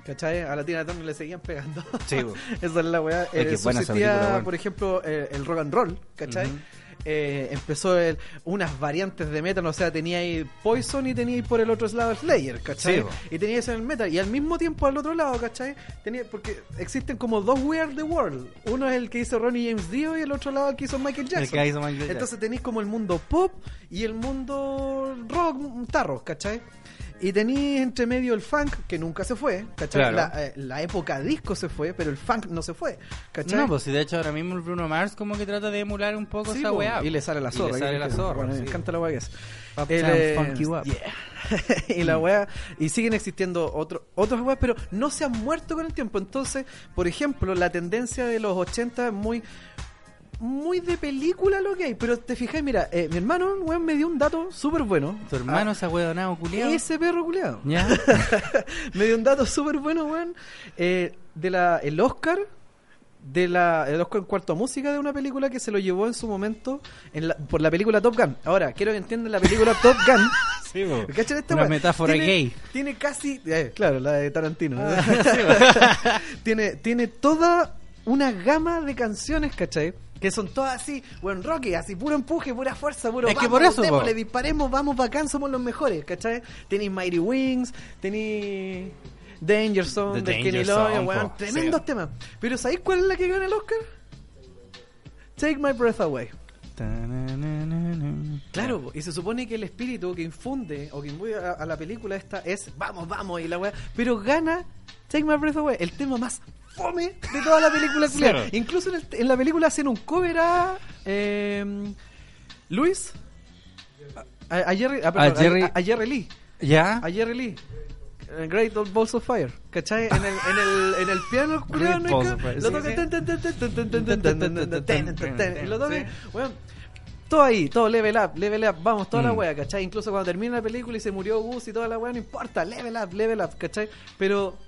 ¿Cachai? A la Tina Turner le seguían pegando. Sí. Esa es la weá. Eh, subsistía, película, por ejemplo, eh, el rock and roll, ¿cachai? Ujú. Eh, empezó el- unas variantes de metal, o sea, tenía ahí Poison y tenía ahí por el otro lado Slayer, ¿cachai? Sí, y tenía eso en el metal. Y al mismo tiempo al otro lado, ¿cachai? Tenía, porque existen como dos We Are the World. Uno es el que hizo Ronnie James Dio y el otro lado el que hizo Michael Jackson. El que hizo Michael Jackson. Entonces tenéis como el mundo pop y el mundo rock, tarros, ¿cachai? Y tenéis entre medio el funk, que nunca se fue, ¿cachai? Claro. La, eh, la época disco se fue, pero el funk no se fue, ¿cachai? No, pues si de hecho ahora mismo el Bruno Mars como que trata de emular un poco Sí, esa weá. y le sale la zorra. Y le sale y la zorra. bueno, sí. me encanta la weá que es. El, eh, Funk You Up. yeah. y la weá, y siguen existiendo otro, otras weas, pero no se han muerto con el tiempo. Entonces, por ejemplo, la tendencia de los 80 es muy muy de película lo que hay, pero te fijas, mira, eh, mi hermano weón, me dio un dato súper bueno. Tu hermano ese hueonado culiado. Ese perro culiado. ¿Ya? me dio un dato súper bueno, weón. Eh, de la, el Oscar, de la, el Oscar en cuarto a música de una película que se lo llevó en su momento en la- por la película Top Gun. Ahora, quiero que entiendan la película Top Gun. Sí, po. ¿Cachan esta Una metáfora Tiene- gay. Ah, Tiene casi, eh, claro, la de Tarantino. tiene, tiene toda una gama de canciones, ¿cachai? Que son todas así, buen rocky, así puro empuje, pura fuerza, puro Es que vamos, por eso, démosle, po. disparemos, vamos bacán, somos los mejores, ¿cachai? Tenéis Mighty Wings, tenéis Danger Zone, The Danger Zone, weón, tremendos sí. temas. Pero ¿sabéis cuál es la que gana el Oscar? Take My Breath Away. Claro, y se supone que el espíritu que infunde o que imbuye a, a la película esta es vamos, vamos y la weá. Pero gana Take My Breath Away, el tema más fome de toda la película. Claro. Incluso en, el, en, la película hacen un cover a Luis. A, a, Jerry, a, Jerry. Lee. ¿Ya? A Jerry Lee. Great Old Balls of Fire. ¿Cachai? En el, en el, en el piano coreano. Lo. Lo toca. Todo ahí, todo level up, level up, vamos, toda la wea, ¿cachai? Incluso cuando termina la película y se murió Gus y toda la wea, no importa, level up, level up, ¿cachai? Pero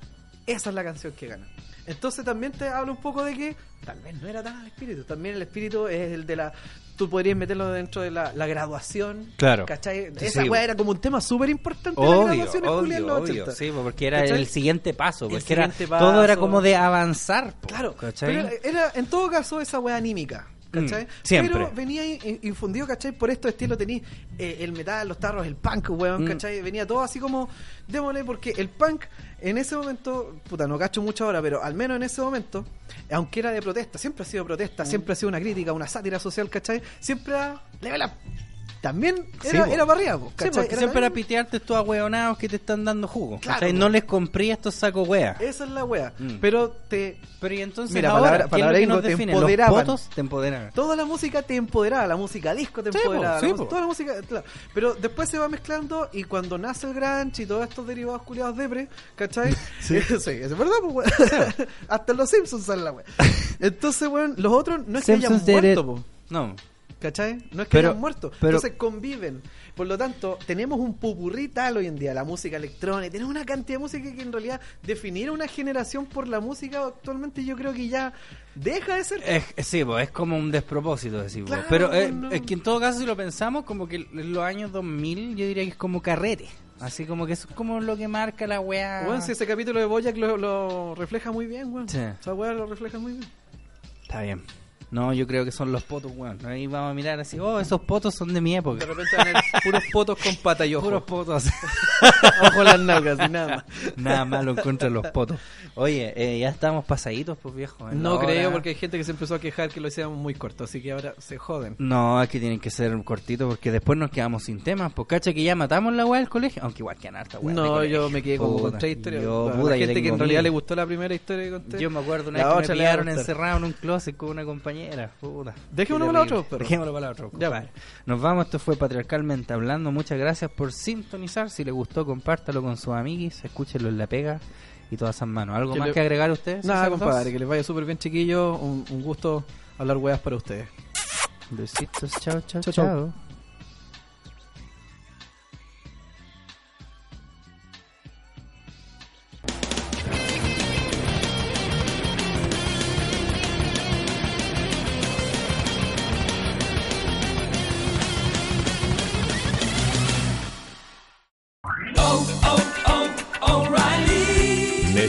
esa es la canción que gana. Entonces también te habla un poco de que tal vez no era tan el espíritu, también el espíritu es el de la... Tú podrías meterlo dentro de la, la graduación, Claro. ¿cachai? Sí, Esa sí. wea era como un tema súper importante de la Obvio, graduación en Julia en obvio, los obvio. 80. Sí, porque era ¿Cachai? el siguiente paso. El Porque era, todo era como de avanzar. po, Claro, ¿cachai? pero era en todo caso esa wea anímica. ¿Cachai? Mm, siempre. Pero venía in- infundido, ¿cachai? Por estos estilos tenís eh, el metal, los tarros, el punk, weón, Mm. ¿cachai? Venía todo así como, démosle, porque el punk en ese momento, puta, no cacho mucho ahora, pero al menos en ese momento, aunque era de protesta, siempre ha sido protesta, Mm. siempre ha sido una crítica, una sátira social, ¿cachai? Siempre era, level up. También Sí, era, po. era para arriba, po, Sí, ¿cachai? porque Era siempre era pitearte estos ahueonados que te están dando jugo. Claro, ¿cachai? No les compré estos sacos wea. Esa es la wea. Mm. Pero te Pero y entonces Mira, ahora, palabra- ¿qué es palabra lo que nos te? ¿Los empoderaban. votos te empoderaban. Toda la música te empoderaba, la música disco te Sí, empoderaba, po, sí, la po. toda la música, claro. pero después se va mezclando y cuando nace el grunge y todos estos derivados culiados depre, ¿cachai? Sí, sí es verdad, pues. Hasta los Simpsons sale la weón. Entonces, weón, los otros no es que hayan muerto, po. No. ¿Cachai? No es que Pero- hayan muerto. pero- Entonces conviven. Por lo tanto, tenemos un pupurrí tal hoy en día, la música electrónica. Tenemos una cantidad de música que en realidad definir una generación por la música actualmente yo creo que ya deja de ser. Es, sí, pues, es como un despropósito decir, pues. Claro, pero eh, no. es que en todo caso si lo pensamos como que en los años 2000 yo diría que es como carrete, así como que eso es como lo que marca la weá. Weón, si ese capítulo de Boyack lo, lo refleja muy bien, weón. Sí. Esa weá lo refleja muy bien. Está bien. No, yo creo que son los potos, weón. Ahí vamos a mirar así, oh, esos potos son de mi De época. repente van a ver puros potos con pata y ojo. Puros potos. Ojo en las nalgas y nada más. Nada malo contra los potos. Oye, eh, ya estamos pasaditos, pues viejo. en la No creo, porque hay gente que se empezó a quejar que lo hacíamos muy corto, así que ahora se joden. No, aquí tienen que ser cortitos porque después nos quedamos sin temas. Pues cacha que ya matamos la weá del colegio, aunque igual que harta weá. de No, yo me quedé como con tres historias. Yo, puta, la gente que en realidad mil. le gustó la primera historia que conté. Yo me acuerdo una La vez que me pillaron encerrado en un closet con una compañera. Puta. Dejémoslo para la otra, perro. Dejémoslo para la otra. Ya compadre. Nos vamos, esto fue Patriarcalmente Hablando. Muchas gracias por sintonizar. Si le gustó, compártalo con sus amiguis, escúchenlo en la pega y todas esas manos. ¿Algo Que más le- que agregar ustedes? Nada, compadre, que les vaya súper bien, chiquillos. Un, un gusto hablar weas para ustedes. Besitos, chao, chao, Chao, chao. chao.